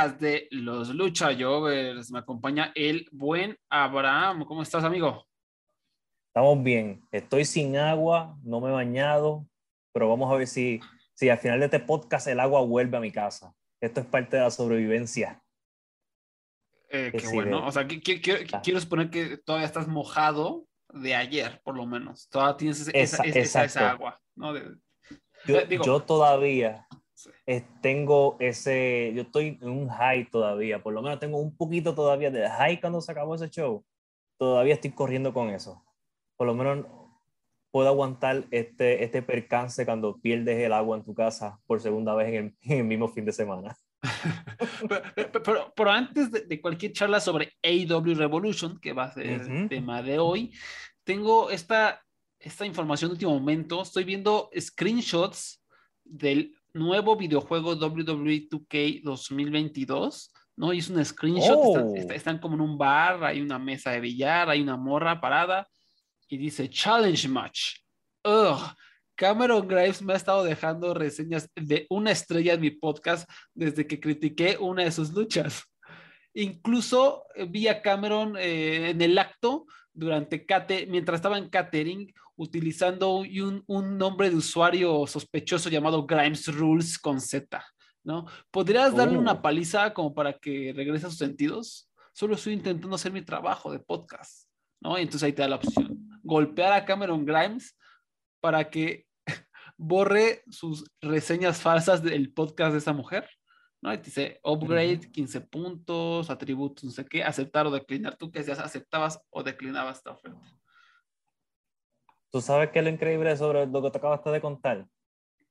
Podcast de los Lucha Jovers. Me acompaña el buen Abraham. ¿Cómo estás, amigo? Estamos bien. Estoy sin agua, no me he bañado, pero vamos a ver si, si al final de este podcast el agua vuelve a mi casa. Esto es parte de la sobrevivencia. Eh, qué bueno. O sea, quiero, ah. quiero suponer que todavía estás mojado de ayer, por lo menos. Todavía tienes esa, esa, esa, agua, ¿no? yo, yo, todavía, tengo ese, yo estoy en un high todavía, por lo menos tengo un poquito todavía de high cuando se acabó ese show. Todavía estoy corriendo con eso. Por lo menos puedo aguantar este, este percance cuando pierdes el agua en tu casa por segunda vez en el, mismo fin de semana. pero, pero, antes de, cualquier charla sobre AW Revolution, que va a ser el tema de hoy, tengo esta, esta información de último momento. Estoy viendo screenshots del nuevo videojuego WWE 2K 2022, ¿no? Y es un screenshot, están, como en un bar, hay una mesa de billar, hay una morra parada y dice Challenge Match. Ugh. Cameron Graves me ha estado dejando reseñas de una estrella en mi podcast desde que critiqué una de sus luchas. Incluso vi a Cameron eh, en el acto durante mientras estaba en catering utilizando un, un, nombre de usuario sospechoso llamado Grimes Rules con Z, ¿no? ¿Podrías darle una oh. paliza como para que regrese a sus sentidos? Solo estoy intentando hacer mi trabajo de podcast, ¿no? Y entonces ahí te da la opción. Golpear a Cameron Grimes para que borre sus reseñas falsas del podcast de esa mujer. ¿no? Y te dice upgrade, 15 puntos, atributos, no sé qué, aceptar o declinar. Tú que decías, aceptabas o declinabas esta oferta. ¿Tú sabes qué es lo increíble sobre lo que te acabaste de contar?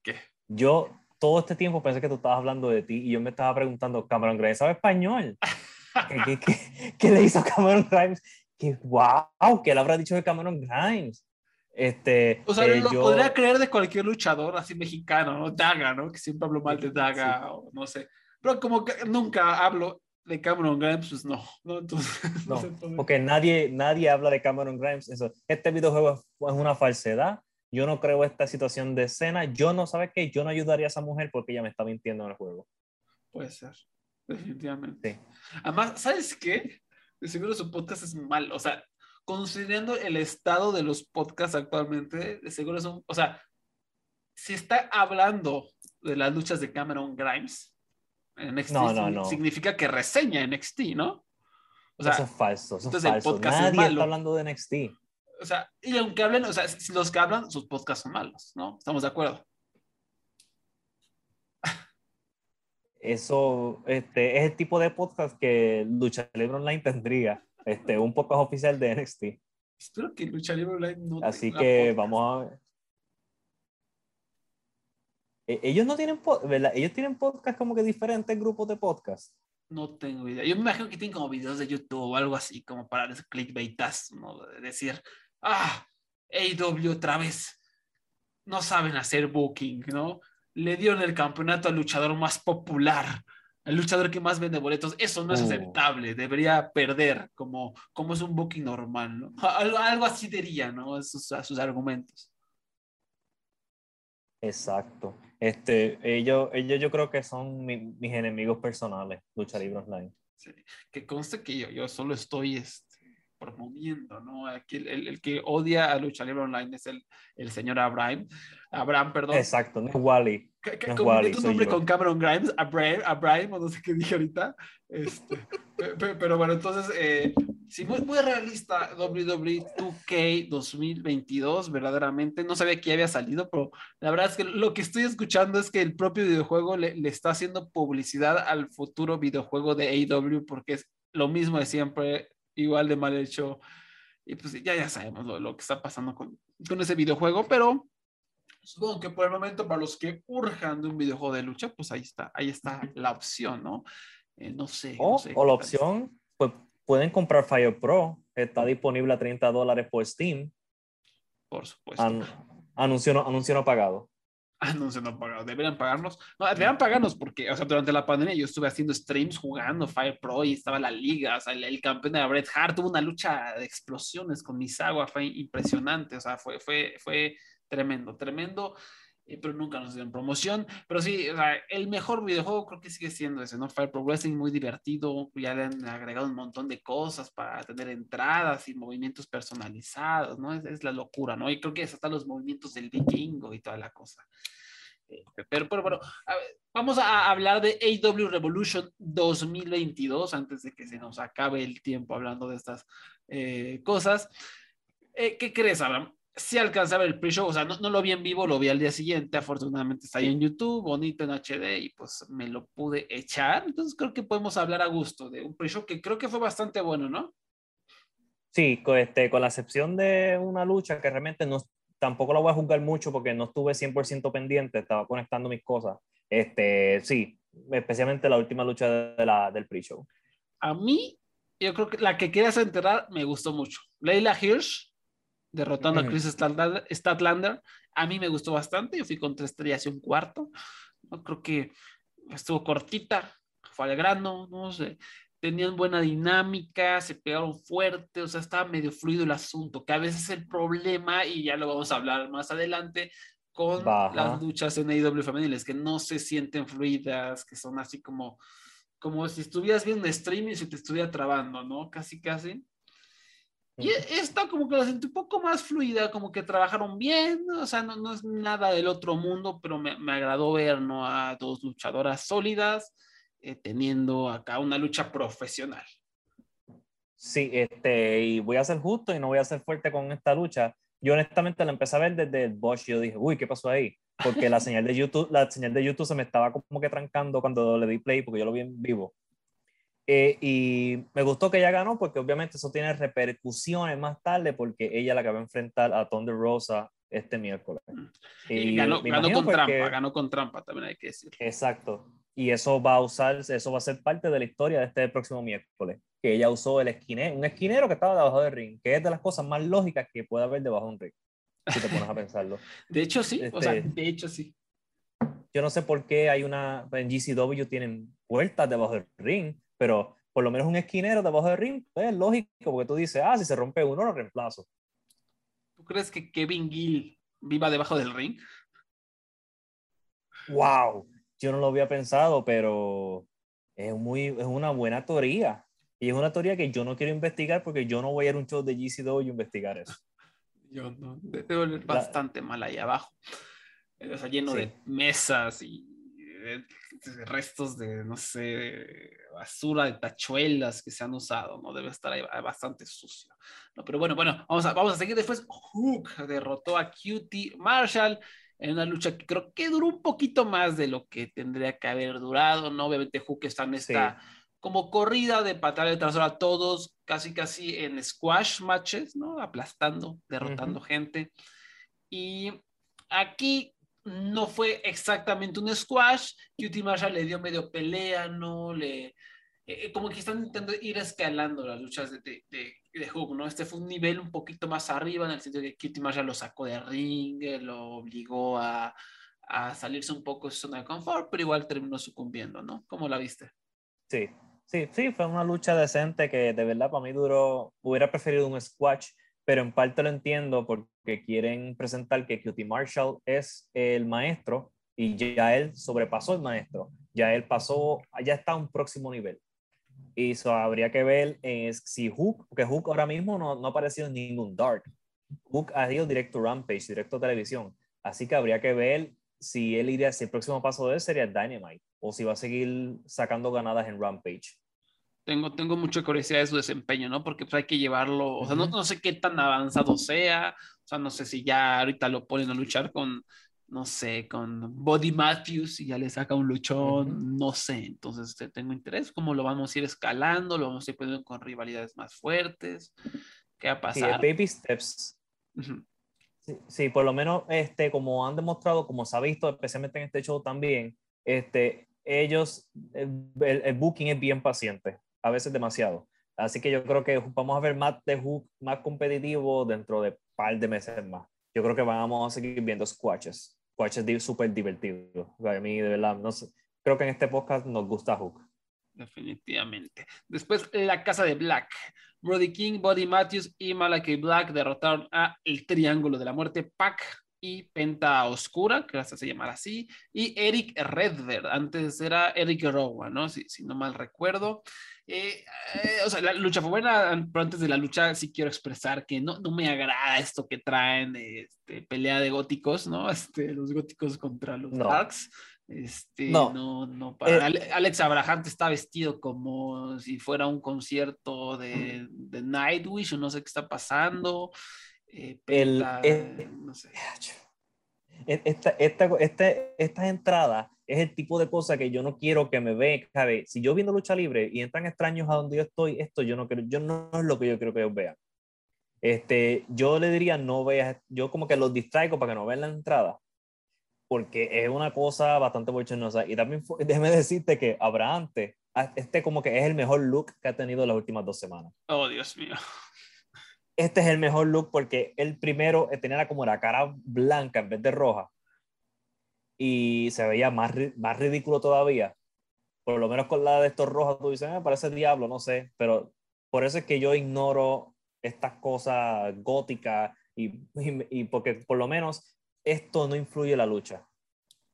¿Qué? Yo todo este tiempo pensé que tú estabas hablando de ti y yo me estaba preguntando, Cameron Grimes sabe español. ¿Qué, qué, qué, le hizo Cameron Grimes? Que wow, que él habrá dicho de Cameron Grimes. Este, o sea, eh, lo podría creer de cualquier luchador así mexicano, ¿no? Daga, ¿no? Que siempre hablo mal de Daga, o no sé. Pero como que nunca hablo de Cameron Grimes, pues no. No, Entonces, no, porque nadie, nadie habla de Cameron Grimes. Eso. Este videojuego es una falsedad. Yo no creo esta situación de escena. Yo no, ¿sabes qué? Yo no ayudaría a esa mujer porque ella me está mintiendo en el juego. Puede ser, definitivamente. Además, ¿sabes qué? De seguro su podcast es mal. O sea, considerando el estado de los podcasts actualmente, de seguro son, o sea, si está hablando de las luchas de Cameron Grimes NXT, significa que reseña NXT, ¿no? O sea, eso es falso, eso es falso. Nadie está hablando de NXT. O sea, y aunque hablen, o sea, los que hablan, sus podcasts son malos, ¿no? Estamos de acuerdo. Eso este, es el tipo de podcast que Lucha Libre Online tendría este, un podcast oficial de NXT. Espero que Lucha Libre Online no Así que vamos a ver. E, ellos no tienen, ¿verdad? Ellos tienen podcast como que diferentes grupos de podcast. No tengo idea. Yo me imagino que tienen como videos de YouTube o algo así, como para clickbaitas, ¿no? De decir, ah, AW otra vez. No saben hacer booking, ¿no? Le dieron el campeonato al luchador más popular el luchador que más vende boletos, eso no es uh. aceptable, debería perder como, como es un booking normal, ¿no? Algo, algo así diría, ¿no? Esos, sus argumentos. Exacto. Este, ellos, ellos yo creo que son mis enemigos personales, Lucha Libre Online. Sí. Que conste que yo, yo solo estoy este, promoviendo, ¿no? Aquí el, el, que odia a Lucha Libre Online es el, el señor Abraham, Abraham, perdón. Exacto, no es Wally. No tu nombre con Cameron Grimes, Abraham, Abraham, o no sé qué dije ahorita. Este, pero, bueno, entonces, eh, sí, muy, muy realista WWE 2K 2022, verdaderamente. No sabía que había salido, pero la verdad es que lo que estoy escuchando es que el propio videojuego le, le está haciendo publicidad al futuro videojuego de AEW porque es lo mismo de siempre, igual de mal hecho. Y pues ya, ya sabemos lo, lo que está pasando con, con ese videojuego, pero supongo que por el momento para los que urjan de un videojuego de lucha, pues ahí está, ahí está la opción, ¿no? Eh, no sé. O, o la opción, pues pueden comprar Fire Pro, está disponible a 30 dólares por Steam. Por supuesto. anuncio, no, anuncio no pagado. Anuncio no pagado. Deberían pagarnos. No, deberían pagarnos porque, o sea, durante la pandemia yo estuve haciendo streams jugando Fire Pro y estaba la liga. O sea, el, campeón de Bret Hart tuvo una lucha de explosiones con Misawa. Fue impresionante. O sea, fue, fue, fue tremendo, tremendo. Eh, pero nunca nos dieron promoción. Pero sí, o sea, el mejor videojuego creo que sigue siendo ese, ¿no? Fire Pro Wrestling, muy divertido. Ya le han agregado un montón de cosas para tener entradas y movimientos personalizados, ¿no? Es, es la locura, ¿no? Y creo que es hasta los movimientos del vikingo y toda la cosa. Pero, pero bueno, vamos a hablar de AW Revolution 2022 antes de que se nos acabe el tiempo hablando de estas eh, cosas. Eh, ¿Qué crees, Abraham? Si alcanzaba el pre-show, o sea, no, no, lo vi en vivo, lo vi al día siguiente, afortunadamente está ahí en YouTube, bonito en HD y pues me lo pude echar. Entonces creo que podemos hablar a gusto de un pre-show que creo que fue bastante bueno, ¿no? Sí, con, este, con la excepción de una lucha que realmente no, tampoco la voy a juzgar mucho porque no estuve 100% pendiente, estaba conectando mis cosas. Este, sí, especialmente la última lucha de la, del pre-show. A mí, yo creo que la que querías enterrar me gustó mucho. Leila Hirsch, derrotando a Chris Statlander, a mí me gustó bastante. Yo fui con tres estrellas y un cuarto. No creo que estuvo cortita, fue al grano, no sé tenían buena dinámica, se pegaron fuerte, o sea, estaba medio fluido el asunto, que a veces es el problema, y ya lo vamos a hablar más adelante, con las luchas en AEW femeniles, que no se sienten fluidas, que son así como, como si estuvieras viendo un stream y se te estuviera trabando, ¿no? Casi, casi. Y esta como que la sentí un poco más fluida, como que trabajaron bien, o sea, no, no es nada del otro mundo, pero me, me agradó ver, ¿no? A dos luchadoras sólidas, eh, teniendo acá una lucha profesional. Sí, este, y voy a ser justo y no voy a ser fuerte con esta lucha. Yo honestamente la empecé a ver desde el Bosch y yo dije, uy, ¿qué pasó ahí? Porque la señal de YouTube, la señal de YouTube se me estaba como que trancando cuando le di play porque yo lo vi en vivo. Eh, y me gustó que ella ganó porque obviamente eso tiene repercusiones más tarde porque ella la que va a enfrentar a Thunder Rosa este miércoles. Mm. Y, ganó, ganó con trampa, ganó con trampa, también hay que decir. Exacto y eso va a usar, eso va a ser parte de la historia de este próximo miércoles, que ella usó el esquinero, un esquinero que estaba debajo del ring, que es de las cosas más lógicas que puede haber debajo de un ring, si te pones a pensarlo. de hecho sí, o sea, este, de hecho sí. Yo no sé por qué hay una, en GCW tienen puertas debajo del ring, pero por lo menos un esquinero debajo del ring, pues, es lógico, porque tú dices, ah, si se rompe uno, lo reemplazo. ¿Tú crees que Kevin Gill viva debajo del ring? ¡Wow! yo no lo había pensado, pero es, muy, es una buena teoría. Y es una teoría que yo no quiero investigar porque yo no voy a ir a un show de GCW y investigar eso. Yo no, debe bastante mal ahí abajo. Está lleno de mesas y de, restos de, no sé, basura, de tachuelas que se han usado, ¿no? Debe estar ahí bastante sucio. ¿no? Pero bueno, bueno, vamos a, vamos a seguir después. Hook derrotó a Cutie Marshall en una lucha que creo que duró un poquito más de lo que tendría que haber durado, ¿no? Obviamente Hook está en esta como corrida de patada de trasero a todos, casi casi en squash matches, ¿no? Aplastando, derrotando gente. Y aquí no fue exactamente un squash, Cutie Marshall le dio medio pelea, ¿no? Le, eh, eh, como que están intentando ir escalando las luchas de, de, de, Hook, ¿no? Este fue un nivel un poquito más arriba en el sentido de que Kitty Marshall lo sacó de ring, eh, lo obligó a, a, salirse un poco de su zona de confort, pero igual terminó sucumbiendo, ¿no? ¿Cómo la viste? Sí, sí, sí, fue una lucha decente que de verdad para mí duró, hubiera preferido un squash, pero en parte lo entiendo porque quieren presentar que Cutie Marshall es el maestro y ya él sobrepasó el maestro, ya él pasó, ya está a un próximo nivel Y eso habría que ver si Hook, porque Hook ahora mismo no, no ha aparecido en ningún Dark. Hook ha ido directo Rampage, directo a televisión. Así que habría que ver si él iría, si el próximo paso de él sería Dynamite o si va a seguir sacando ganadas en Rampage. Tengo, tengo mucha curiosidad de su desempeño, ¿no? Porque pues, hay que llevarlo, o sea, no, no, sé qué tan avanzado sea, o sea, no sé si ya ahorita lo ponen a luchar con, no sé, con Body Matthews y ya le saca un luchón, no sé, entonces este, tengo interés, cómo lo vamos a ir escalando, lo vamos a ir poniendo con rivalidades más fuertes, qué va a pasar. Sí, baby steps. sí, por lo menos, este, como han demostrado, como se ha visto, especialmente en este show también, este, ellos, el booking es bien paciente a veces demasiado. Así que yo creo que vamos a ver más de Hook más competitivo dentro de par de meses más. Yo creo que vamos a seguir viendo squashes. Squashes súper divertidos. A mí, de verdad, no sé, creo que en este podcast nos gusta Hook. Definitivamente. Después, la casa de Black. Brody King, Buddy Matthews y Malachi Black derrotaron a el Triángulo de la Muerte, Pac y Penta Oscura, que hasta se llamar así, y Eric Redver, antes era Eric Rowan, ¿no? Si, si no mal recuerdo. Eh, eh, o sea, la lucha fue buena, pero antes de la lucha sí quiero expresar que no, no me agrada esto que traen este, pelea de góticos, ¿no? Este, los góticos contra los Darks. Este, no, no, no para. Eh, Alex Abraham está vestido como si fuera un concierto de, de Nightwish o no sé qué está pasando. El, no sé. Esta, esta, esta, estas entradas es el tipo de cosa que yo no quiero que me vean. Si yo viendo lucha libre y entran extraños a donde yo estoy, esto yo no quiero, yo no es lo que yo quiero que ellos vean. Este, yo le diría no veas, yo como que los distraigo para que no vean la entrada, porque es una cosa bastante bochornosa. Y también déjeme decirte que Abraham, este como que es el mejor look que ha tenido las últimas dos semanas. Oh, Dios mío. Este es el mejor look porque el primero tenía como la cara blanca en vez de roja y se veía más, más ridículo todavía. Por lo menos con la de estos rojos, tú dices, me ah, parece diablo, no sé, pero por eso es que yo ignoro estas cosas góticas y, y, porque por lo menos esto no influye en la lucha.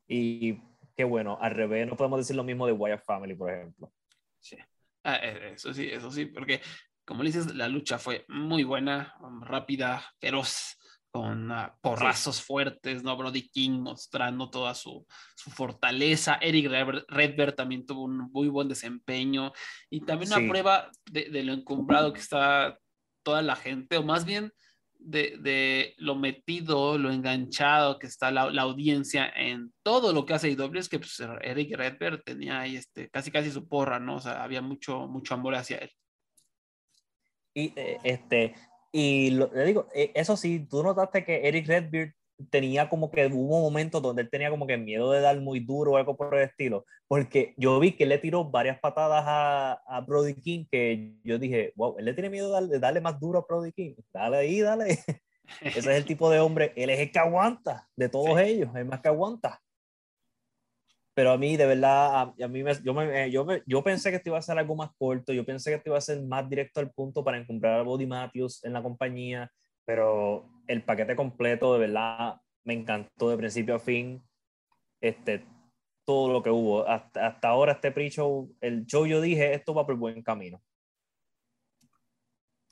Y qué bueno, al revés, no podemos decir lo mismo de Wyatt Family, por ejemplo. Sí, ah, eh, eso sí, eso sí, porque como dices, la lucha fue muy buena, rápida, feroz con uh, porrazos fuertes, ¿no? Brody King mostrando toda su, su fortaleza. Eric Redberg también tuvo un muy buen desempeño y también una prueba de, de, lo encumbrado que está toda la gente, o más bien de, de lo metido, lo enganchado que está la, la, audiencia en todo lo que hace IW, es que pues, Eric Redberg tenía ahí este, casi casi su porra, ¿no? O sea, había mucho, mucho amor hacia él. Y eh, este, y le digo, e, eso sí, tú notaste que Eric Redbeard tenía como que hubo momentos donde él tenía como que miedo de dar muy duro o algo por el estilo, porque yo vi que él le tiró varias patadas a, a Brody King que yo dije, wow, él le tiene miedo de darle, más duro a Brody King, dale ahí, dale. Ese es el tipo de hombre, él es el que aguanta de todos ellos, es más que aguanta pero a mí de verdad, a, mí me, yo, me, yo, yo, pensé que esto iba a ser algo más corto, yo pensé que esto iba a ser más directo al punto para encontrar a Body Matthews en la compañía, pero el paquete completo de verdad me encantó de principio a fin, este, todo lo que hubo. Hasta, hasta ahora este pre-show, el show yo dije, esto va por buen camino.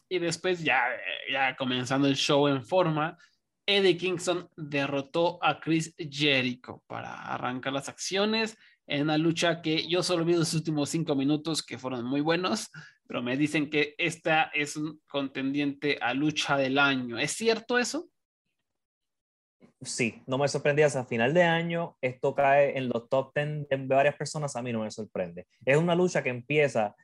Y después ya, ya comenzando el show en forma, Eddie Kingston derrotó a Chris Jericho para arrancar las acciones en una lucha que yo solo vi los últimos cinco minutos que fueron muy buenos, pero me dicen que esta es un contendiente a lucha del año. ¿Es cierto eso? Sí, no me sorprendía. Hasta final de año esto cae en los top 10 de varias personas. A mí no me sorprende. Es una lucha que empieza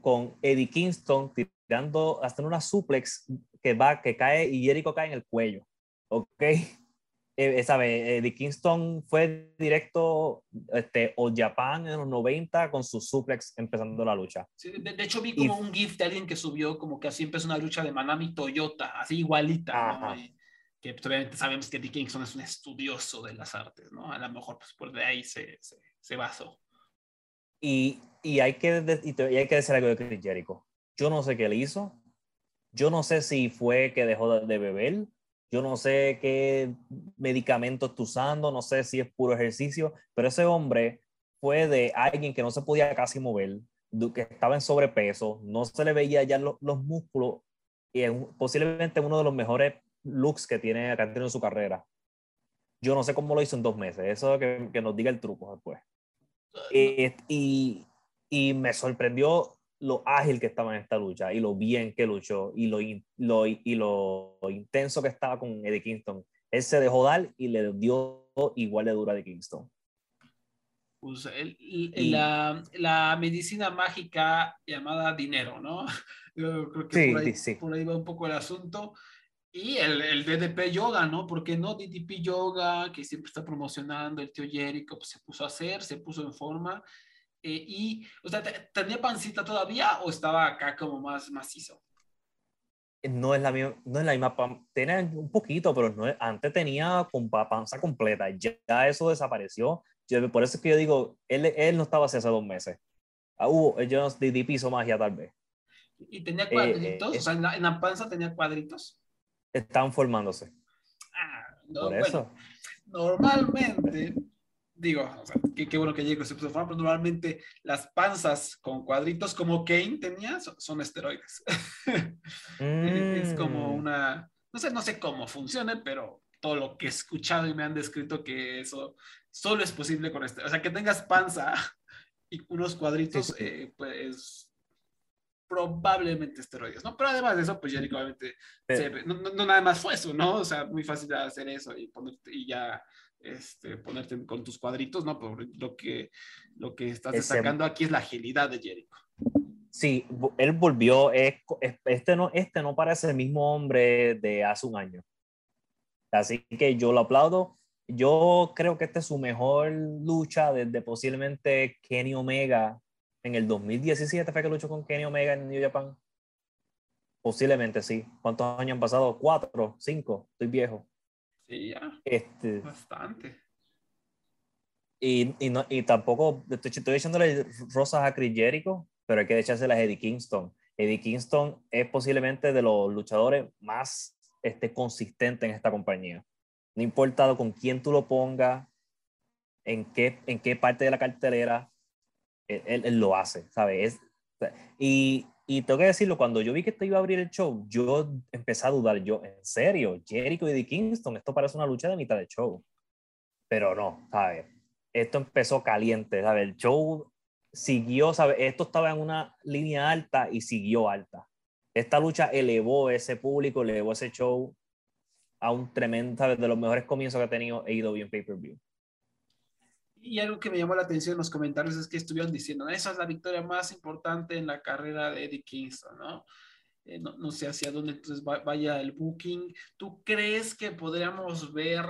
con Eddie Kingston tirando hasta una suplex que va, que cae y Jericho cae en el cuello. Ok. Eh, ¿sabe? Eh, Kingston fue directo este, o Japan en los 90 con su suplex empezando la lucha. Sí, de, hecho vi como un GIF de alguien que subió como que así empezó una lucha de Manami Toyota, así igualita, que pues, obviamente sabemos que Eddie Kingston es un estudioso de las artes, ¿no? A lo mejor pues por de ahí se, se, se basó. Y, y, hay que, y hay que decir algo de Chris Jericho. Yo no sé qué le hizo. Yo no sé si fue que dejó de beber yo no sé qué medicamentos está usando, no sé si es puro ejercicio, pero ese hombre fue de alguien que no se podía casi mover, que estaba en sobrepeso, no se le veía ya los, músculos y es posiblemente uno de los mejores looks que tiene acá en su carrera. Yo no sé cómo lo hizo en dos meses, eso que, que nos diga el truco después. Eh, y, y, me sorprendió lo ágil que estaba en esta lucha y lo bien que luchó y lo, lo, y lo intenso que estaba con Eddie Kingston. Él se dejó dar y le dio igual de dura de Kingston. Pues la, la, medicina mágica llamada dinero, ¿no? Yo creo que por, ahí, por, ahí, va un poco el asunto. Y el, el, DDP Yoga, ¿no? Porque no DDP Yoga, que siempre está promocionando el tío Jericho, pues se puso a hacer, se puso en forma. Eh, y, o sea, ¿tenía pancita todavía o estaba acá como más macizo? No es la misma, no es la misma tiene un poquito, pero no antes tenía con panza completa, ya, eso desapareció. por eso es que yo digo, él, él no estaba hace dos meses. Ah, hubo, yo DDP hizo magia tal vez. ¿Y tenía eh, cuadritos? Eh, o sea, en la, panza tenía cuadritos. Estaban formándose. Ah, no, Por eso. normalmente, digo, o sea, qué, qué bueno que llegue se puso forma, pero normalmente las panzas con cuadritos como Kane tenía son, esteroides. Es como mm. una, no sé, no sé cómo funcione, pero todo lo que he escuchado y me han descrito que eso solo es posible con este, o sea, que tengas panza y unos cuadritos, eh, pues probablemente esteroides, ¿no? Pero además de eso, pues Jericho obviamente, no, no, nada más fue eso, ¿no? O sea, muy fácil de hacer eso y, ponerte, y ya este, ponerte con tus cuadritos, ¿no? Por lo que, lo que estás destacando aquí es la agilidad de Jericho. Sí, él volvió, este no, este no parece el mismo hombre de hace un año. Así que yo lo aplaudo. Yo creo que esta es su mejor lucha desde posiblemente Kenny Omega en el 2017 fue que luchó con Kenny Omega en New Japan. Posiblemente sí. ¿Cuántos años han pasado? ¿Cuatro? ¿Cinco? Estoy viejo. Sí, ya. Este, Bastante. Y, y, no, y tampoco, estoy, estoy echándole rosas a Chris Jericho, pero hay que echársela a Eddie Kingston. Eddie Kingston es posiblemente de los luchadores más este, consistentes en esta compañía. No importa con quién tú lo pongas, en qué, en qué parte de la cartelera, él, lo hace, ¿sabes? y, y tengo que decirlo, cuando yo vi que esto iba a abrir el show, yo empecé a dudar, yo, en serio, Jericho y Eddie Kingston, esto parece una lucha de mitad de show. Pero no, ¿sabes? Esto empezó caliente, ¿sabes? El show siguió, ¿sabes? Esto estaba en una línea alta y siguió alta. Esta lucha elevó ese público, elevó ese show a un tremendo, ¿sabes? De los mejores comienzos que ha tenido AEW en pay-per-view. Y algo que me llamó la atención en los comentarios es que estuvieron diciendo, esa es la victoria más importante en la carrera de Eddie Kingston, ¿no? Eh, no, no, sé hacia dónde entonces vaya el booking. ¿Tú crees que podríamos ver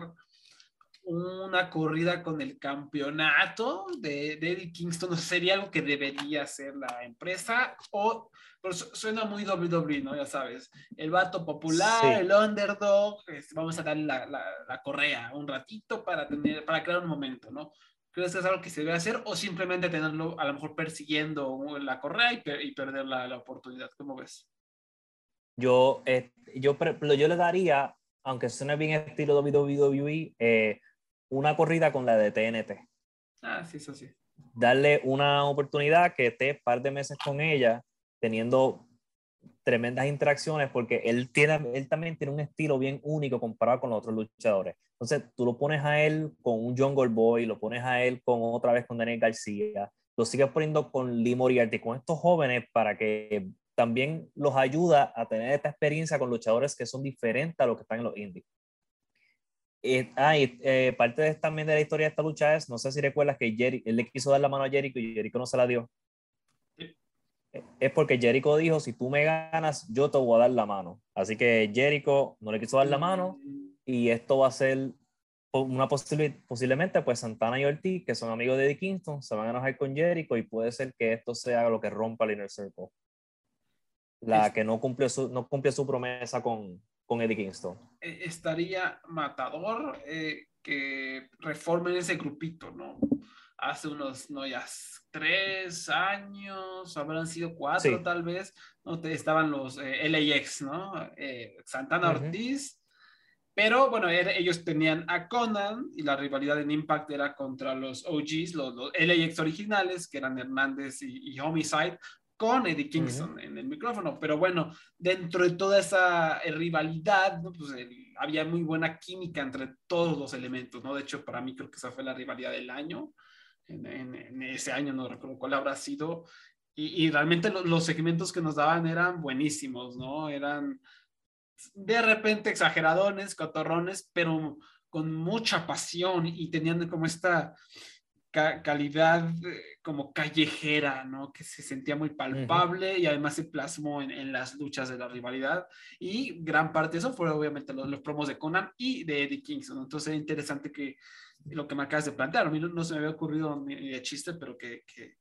una corrida con el campeonato de, de Eddie Kingston? ¿Sería algo que debería hacer la empresa? ¿O suena muy WWE, ¿no? Ya sabes, el vato popular, el underdog, este, vamos a darle la, la, la, correa un ratito para, tener, para crear un momento, ¿no? ¿Crees que es algo que se debe hacer o simplemente tenerlo a lo mejor persiguiendo la correa y, perder la, oportunidad? ¿Cómo ves? Yo, eh, yo, yo le daría, aunque suene bien estilo WWE, eh, una corrida con la de TNT. Ah, sí, eso sí. Darle una oportunidad que esté un par de meses con ella, teniendo tremendas interacciones, porque él, tiene, él también tiene un estilo bien único comparado con los otros luchadores. Entonces, tú lo pones a él con un Jungle Boy, lo pones a él con otra vez con Daniel García, lo sigues poniendo con Lee Moriarty, con estos jóvenes para que también los ayuda a tener esta experiencia con luchadores que son diferentes a los que están en los indies. Eh, ah, y eh, parte de, también de la historia de esta lucha no sé si recuerdas que Jerry, él le quiso dar la mano a Jericho y Jericho no se la dio. Es porque Jericho dijo, si tú me ganas, yo te voy a dar la mano. Así que Jericho no le quiso dar la mano y esto va a ser una posible, posiblemente pues Santana y Ortiz, que son amigos de Eddie Kingston, se van a enojar con Jericho y puede ser que esto sea lo que rompa el Inner Circle. La que no cumplió su, no cumplió su promesa con, con Eddie Kingston. E, estaría matador eh, que reformen ese grupito, ¿no? Hace unos, no ya, tres años, habrán sido cuatro tal vez, ¿no? Estaban los eh, LAX, ¿no? Eh, Santana Ortiz, Pero bueno, ellos tenían a Conan y la rivalidad en Impact era contra los OGs, los, los LAX originales, que eran Hernández y, Homicide, con Eddie Kingston en el micrófono. Pero bueno, dentro de toda esa eh, rivalidad, pues había muy buena química entre todos los elementos, ¿no? De hecho, para mí creo que esa fue la rivalidad del año. En, en, ese año no recuerdo cuál habrá sido. Y, y realmente los segmentos que nos daban eran buenísimos, ¿no? Eran de repente exageradones, cotorrones, pero con mucha pasión y tenían como esta calidad eh, como callejera, ¿no? Que se sentía muy palpable y además se plasmó en, las luchas de la rivalidad. Y gran parte de eso fue obviamente los, promos de Conan y de Eddie Kingston. Entonces es interesante que lo que me acabas de plantear, a mí no, se me había ocurrido ni de chiste, pero que, que,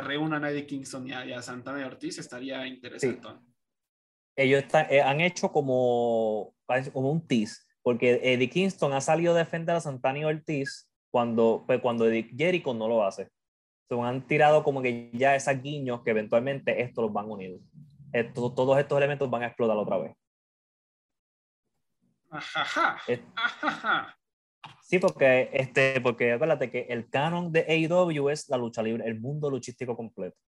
reúnan a Eddie Kingston y a, Santana y Ortiz estaría interesante ellos eh, han hecho como, como un tease, porque Eddie Kingston ha salido a defender a Santana y Ortiz cuando, pues, cuando Eddie Jericho no lo hace. Se han tirado como que ya esas guiños que eventualmente estos los van a unir. todos estos elementos van a explotar otra vez. Ajá. Sí, porque, este, porque acuérdate que el canon de AEW es la lucha libre, el mundo luchístico completo.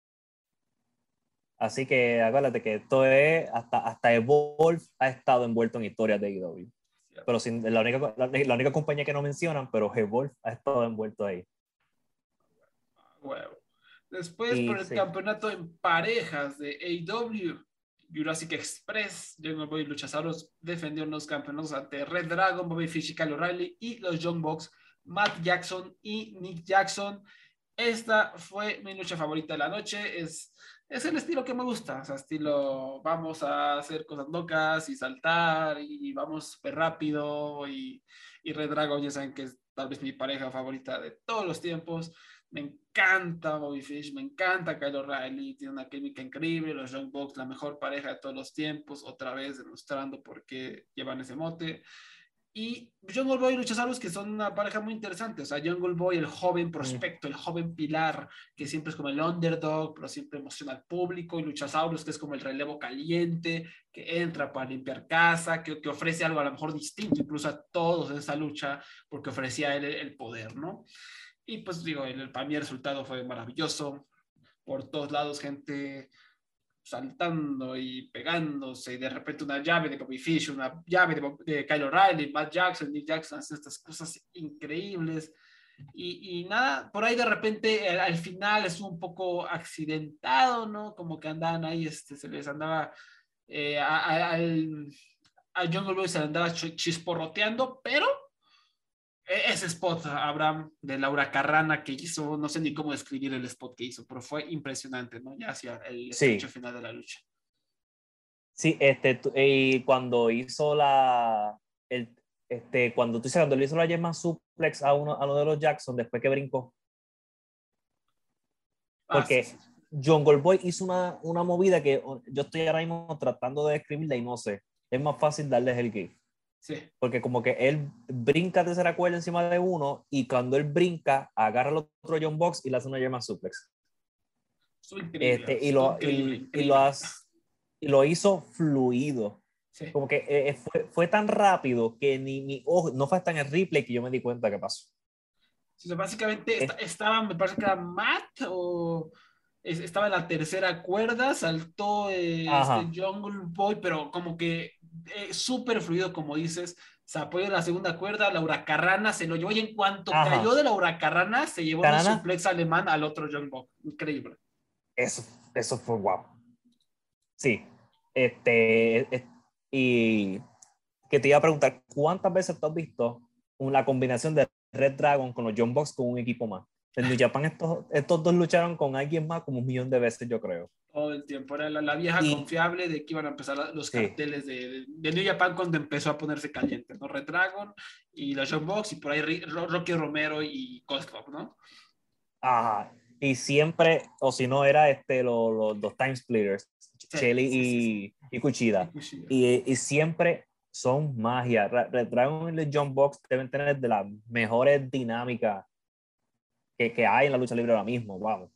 Así que acuérdate que esto es, hasta, hasta Evolve ha estado envuelto en historias de AEW. Pero sin, la, única, la, única compañía que no mencionan, pero Evolve ha estado envuelto ahí. Después, por el campeonato en parejas de AEW, Jurassic Express, Jungle Boy y Luchasaurus defendieron los campeonatos ante Red Dragon, Bobby Fish y Kyle O'Reilly y los Young Bucks, Matt Jackson y Nick Jackson. Esta fue mi lucha favorita de la noche. Es es el estilo que me gusta, o sea, estilo vamos a hacer cosas locas y saltar y vamos súper rápido y, y Red Dragon ya saben que es tal vez mi pareja favorita de todos los tiempos. Me encanta Bobby Fish, me encanta Kyle O'Reilly, tiene una química increíble, los Young Bucks, la mejor pareja de todos los tiempos, otra vez demostrando por qué llevan ese mote. Y Jungle Boy y Luchasaurus, que son una pareja muy interesante. O sea, Jungle Boy, el joven prospecto, el joven pilar, que siempre es como el underdog, pero siempre emociona al público. Y Luchasaurus, que es como el relevo caliente, que entra para limpiar casa, que, que ofrece algo a lo mejor distinto, incluso a todos en esa lucha, porque ofrecía él el, poder, ¿no? Y pues digo, el, para mí el resultado fue maravilloso. Por todos lados, gente saltando y pegándose, y de repente una llave de Bobby Fish, una llave de, de Kyle O'Reilly, Matt Jackson, Nick Jackson, hacen estas cosas increíbles. Y, y nada, por ahí de repente al, final es un poco accidentado, ¿no? Como que andaban ahí, este, se les andaba eh, al, al Jungle Boy se le andaba chisporroteando, pero ese spot, Abraham, de Laura Carrana que hizo, no sé ni cómo describir el spot que hizo, pero fue impresionante, ¿no? Ya hacia el final de la lucha. Sí, este, y cuando hizo la, el, este, cuando tú cuando le hizo la German Suplex a uno, a uno de los Jackson, después que brincó. Ah, Porque John Goldboy hizo una, una movida que yo estoy ahora mismo tratando de describirla y no sé. Es más fácil darles el gif. Porque como que él brinca tercera cuerda encima de uno y cuando él brinca, agarra el otro John Box y le hace una llama suplex. Este, y, lo, y, lo y lo hizo fluido. Como que eh, eh, fue, fue, tan rápido que ni, ni ojo, no fue hasta en el replay que yo me di cuenta que pasó. básicamente estaba, me parece que era Matt o estaba en la tercera cuerda, saltó eh, este Jungle Boy, pero como que eh, súper fluido, como dices, se apoyó en la segunda cuerda, Laura Carrana se lo llevó y en cuanto cayó de Laura Carrana, se llevó un suplex alemán al otro John Bob. Increíble. Eso, eso fue guau. Sí. Este, y que te iba a preguntar, ¿cuántas veces tú has visto una combinación de Red Dragon con los John Box con un equipo más? En New Japan estos, estos dos lucharon con alguien más como un millón de veces, yo creo. Todo el tiempo. Era la, vieja confiable de que iban a empezar los carteles de, de, New Japan cuando empezó a ponerse caliente, ¿no? Red Dragon y los John Box y por ahí Rocky Romero y Costco, ¿no? Ajá. Y siempre, o si no, era este, los, los, Time Splitters, Shelly y, y, Cuchida. Y, y, siempre son magia. Red Dragon y los John Box deben tener de las mejores dinámicas que, que hay en la lucha libre ahora mismo, vamos.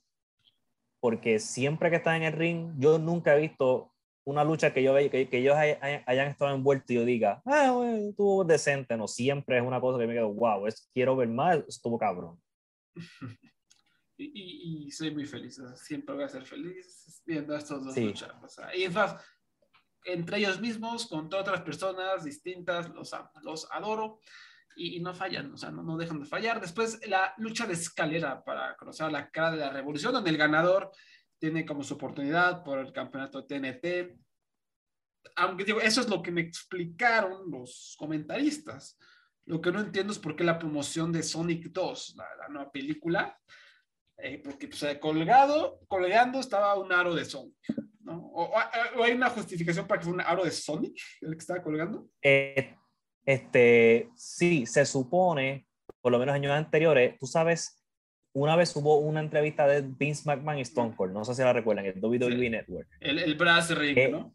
Porque siempre que están en el ring, yo nunca he visto una lucha que, yo, que, que ellos hayan estado envueltos y yo diga, ah, bueno, estuvo decente, no, siempre es una cosa que me quedo, wow, es, quiero ver más, estuvo cabrón. Y, y, soy muy feliz, siempre voy a ser feliz viendo a estos dos luchar. y es más, entre ellos mismos, con todas otras personas distintas, los los adoro y, no fallan, o sea, no, no, dejan de fallar. Después la lucha de escalera para conocer la cara de la revolución, donde el ganador tiene como su oportunidad por el campeonato TNT. Aunque digo, eso es lo que me explicaron los comentaristas. Lo que no entiendo es por qué la promoción de Sonic 2, la, nueva película, eh, porque pues, colgado, colgando estaba un aro de Sonic. ¿no? O, hay una justificación para que fuera un aro de Sonic el que estaba colgando? Eh, este, sí, se supone, por lo menos años anteriores, tú sabes, una vez hubo una entrevista de Vince McMahon y Stone Cold, no sé si la recuerdan, el WWE Network. El, el brass ring, eh, ¿no?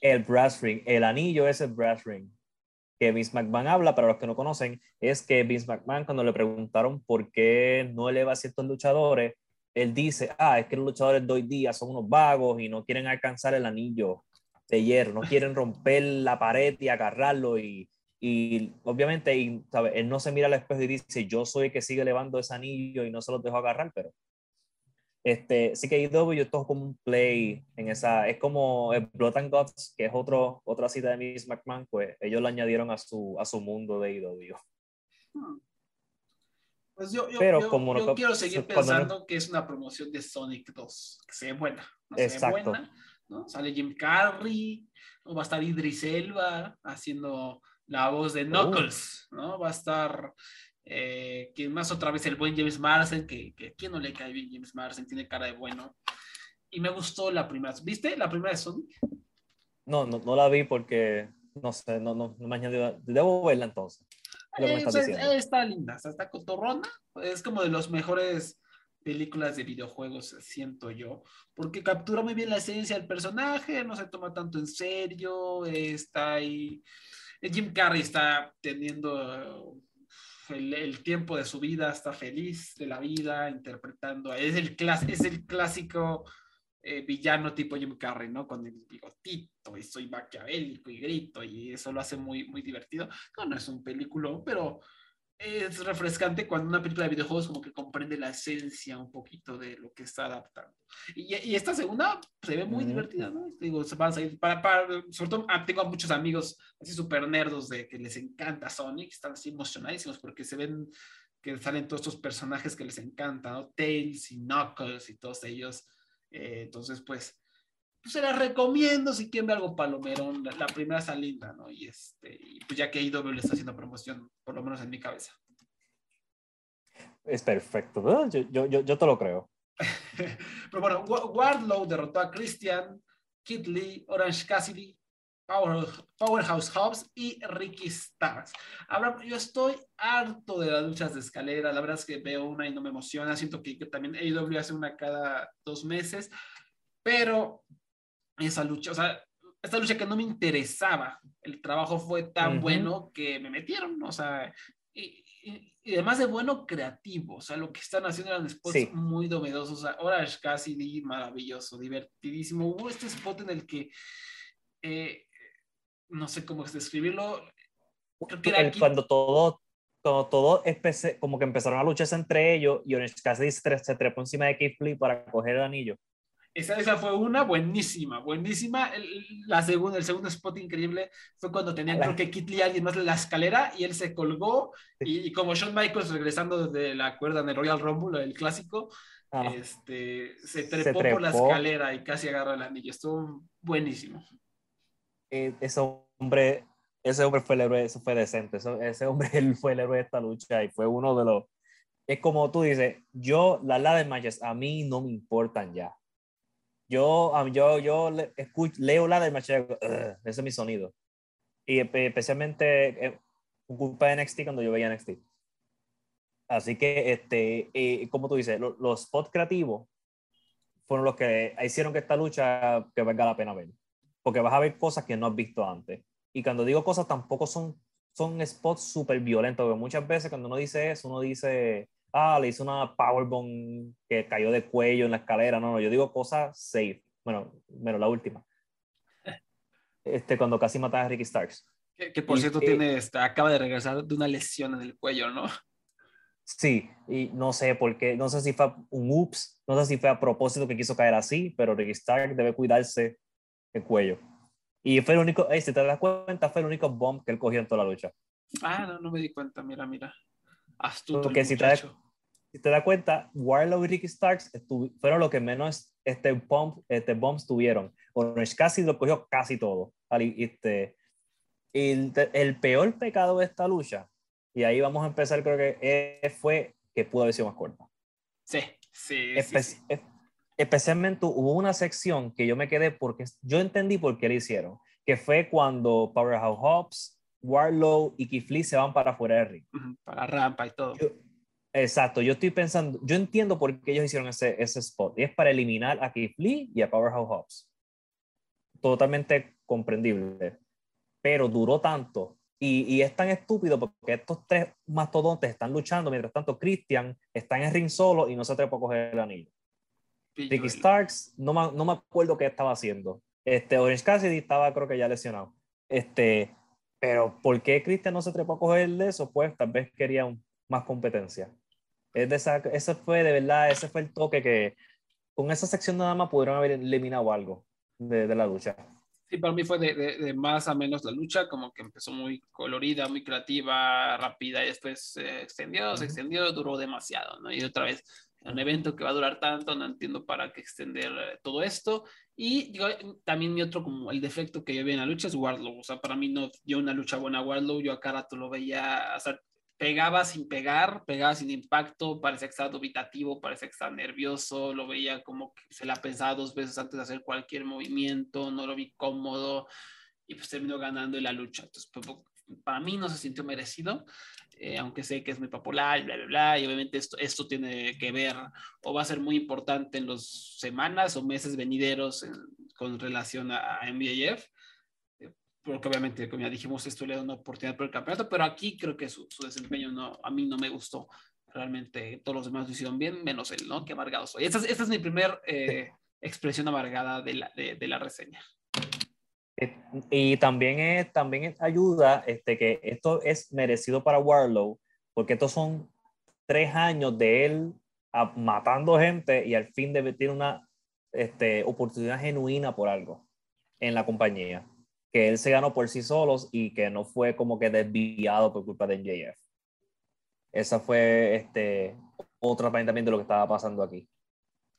El brass ring, el anillo es el brass ring. Que Vince McMahon habla, para los que no conocen, es que Vince McMahon, cuando le preguntaron por qué no eleva a ciertos luchadores, él dice, ah, es que los luchadores de hoy día son unos vagos y no quieren alcanzar el anillo de hierro, no quieren romper la pared y agarrarlo y, y obviamente y, él no se mira al espejo y dice, yo soy el que sigue elevando ese anillo y no se lo dejo agarrar, pero este, sí que IW esto es como un play en esa, es como el Blood and Gods, que es otro, otra cita de Miss McMahon, pues ellos lo añadieron a su, a su mundo de IW. Hmm. Pues yo, yo, Pero como yo quiero seguir pensando que es una promoción de Sonic 2, que sea buena. No Exacto. buena, ¿no? Sale Jim Carrey, va a estar Idris Elba haciendo la voz de Knuckles, ¿no? Va a estar, eh, que más otra vez el buen James Marsden, que, que ¿quién no le cae bien James Marsden? Tiene cara de bueno. Y me gustó la primera. ¿Viste la primera de Sonic? No, no, no la vi porque, no sé, no, no, añadido. Debo verla entonces. Eh, está linda, está cotorrona. Es como de los mejores películas de videojuegos, siento yo, porque captura muy bien la esencia del personaje, no se toma tanto en serio, está ahí Jim Carrey está teniendo el, tiempo de su vida, está feliz de la vida, interpretando, es el, el clásico eh, villano tipo Jim Carrey, ¿no? Con el bigotito y soy maquiavélico y grito y eso lo hace muy, muy divertido. No, no es un película, pero es refrescante cuando una película de videojuegos como que comprende la esencia un poquito de lo que está adaptando. Y, y esta segunda se ve muy divertida, ¿no? Digo, se van a salir, para, para, sobre todo ah, tengo muchos amigos así súper nerdos de que les encanta Sonic, están así emocionadísimos porque se ven que salen todos estos personajes que les encantan, ¿no? Tails y Knuckles y todos ellos. Eh, entonces, pues, pues, se las recomiendo si quieren ver algo palomerón. La, primera está linda, ¿no? Y, este, y pues ya que IW le está haciendo promoción, por lo menos en mi cabeza. Es perfecto, yo, yo, yo, yo, te lo creo. Pero bueno, Wardlow derrotó a Christian, Kid Lee, Orange Cassidy, Powerhouse Hobbs y Ricky Starks. Ahora, yo estoy harto de las luchas de escalera. La verdad es que veo una y no me emociona. Siento que, que también AEW hace una cada dos meses. Pero esa lucha, o sea, esta lucha que no me interesaba, el trabajo fue tan bueno que me metieron, o sea, y, y, además de bueno, creativo, o sea, lo que están haciendo eran spots muy novedosos, o sea, Orange Cassidy, maravilloso, divertidísimo. Hubo este spot en el que, eh, no sé cómo describirlo, creo que era cuando todo cuando todo como que empezaron a lucharse entre ellos y Orange Cassidy se trepó encima de Keith Lee para coger el anillo. Esa, esa fue una buenísima, buenísima. El, la segunda, el segundo spot increíble fue cuando tenían, creo que Kit Lee alguien más la escalera y él se colgó. Y, como Shawn Michaels regresando desde la cuerda en el Royal Rumble, el clásico, ah. este, se, trepó por la escalera y casi agarró el anillo. Estuvo buenísimo. Eh, ese hombre, ese hombre fue el héroe, eso fue decente. ese hombre él fue el héroe de esta lucha y fue uno de los. Es como tú dices, yo, las ladder matches a mí no me importan ya yo, yo, yo leo la del match ese es mi sonido. Y especialmente eh, culpa de NXT cuando yo veía NXT. Así que, este, eh, como tú dices, los spots creativos fueron los que hicieron que esta lucha que valga la pena ver. Porque vas a ver cosas que no has visto antes. Y cuando digo cosas, tampoco son, son spots súper violentos. Porque muchas veces cuando uno dice eso, uno dice, ah, le hizo una powerbomb que cayó de cuello en la escalera. No, no, yo digo cosas safe. Bueno, menos la última. este, cuando casi mataba a Ricky Starks. Que, por cierto tiene, este, acaba de regresar de una lesión en el cuello, ¿no? Sí, y no sé por qué, no sé si fue un ups, no sé si fue a propósito que quiso caer así, pero Ricky Stark debe cuidarse el cuello. Y fue el único, si te das cuenta, fue el único bomb que él cogió en toda la lucha. Ah, no, no me di cuenta, mira, mira. Astuto Porque si te, das, si te das cuenta, Warlow y Ricky Starks fueron los que menos este, bomb, este, bombs tuvieron. Orange casi lo cogió casi todo. Este, el, el peor pecado de esta lucha, y ahí vamos a empezar, creo que fue que pudo haber sido más corta. Sí, sí, Especialmente hubo una sección que yo me quedé porque yo entendí por qué lo hicieron, que fue cuando Powerhouse Hobbs, Warlow y Keith se van para fuera de ring. Para rampa y todo. exacto, yo estoy pensando, yo entiendo por qué ellos hicieron ese, ese spot, y es para eliminar a Lee y a Powerhouse Hobbs. Totalmente comprendible pero duró tanto. Y, y, es tan estúpido porque estos tres mastodontes están luchando, mientras tanto Christian está en el ring solo y no se atrepa a coger el anillo. Ricky Starks, no me, no me acuerdo qué estaba haciendo. Este, Orange Cassidy estaba creo que ya lesionado. Este, pero ¿por qué Christian no se trepó a coger de eso? Pues tal vez quería más competencia. Es de esa, ese fue de verdad, ese fue el toque que con esa sección nada más pudieron haber eliminado algo de, de la lucha. Sí, para mí fue de, de, más a menos la lucha, como que empezó muy colorida, muy creativa, rápida, y después se extendió, se extendió, duró demasiado, ¿no? Y otra vez, un evento que va a durar tanto, no entiendo para qué extender eh, todo esto. Y digo, también mi otro, como el defecto que yo vi en la lucha es Wardlow, o sea, para mí no dio una lucha buena Wardlow, yo acá rato lo veía, o pegaba sin pegar, pegaba sin impacto, parecía que estaba dubitativo, parecía que estaba nervioso, lo veía como que se la pensaba dos veces antes de hacer cualquier movimiento, no lo vi cómodo y pues terminó ganando en la lucha. Entonces, pues, para mí no se sintió merecido, eh, aunque sé que es muy popular, bla, bla, bla, y obviamente esto, esto tiene que ver o va a ser muy importante en las semanas o meses venideros con relación a, a MBAF porque obviamente, como ya dijimos, esto le da una oportunidad por el campeonato, pero aquí creo que su, su, desempeño no, a mí no me gustó. Realmente todos los demás lo hicieron bien, menos él, ¿no? Qué amargado soy. Esta es, esta es mi primer eh, expresión amargada de la, de, de la reseña. Y también, es, también ayuda este, que esto es merecido para Warlow, porque estos son tres años de él matando gente y al fin de tiene una este, oportunidad genuina por algo en la compañía que él se ganó por sí solos y que no fue como que desviado por culpa de NJF. Esa fue este, otro también de lo que estaba pasando aquí.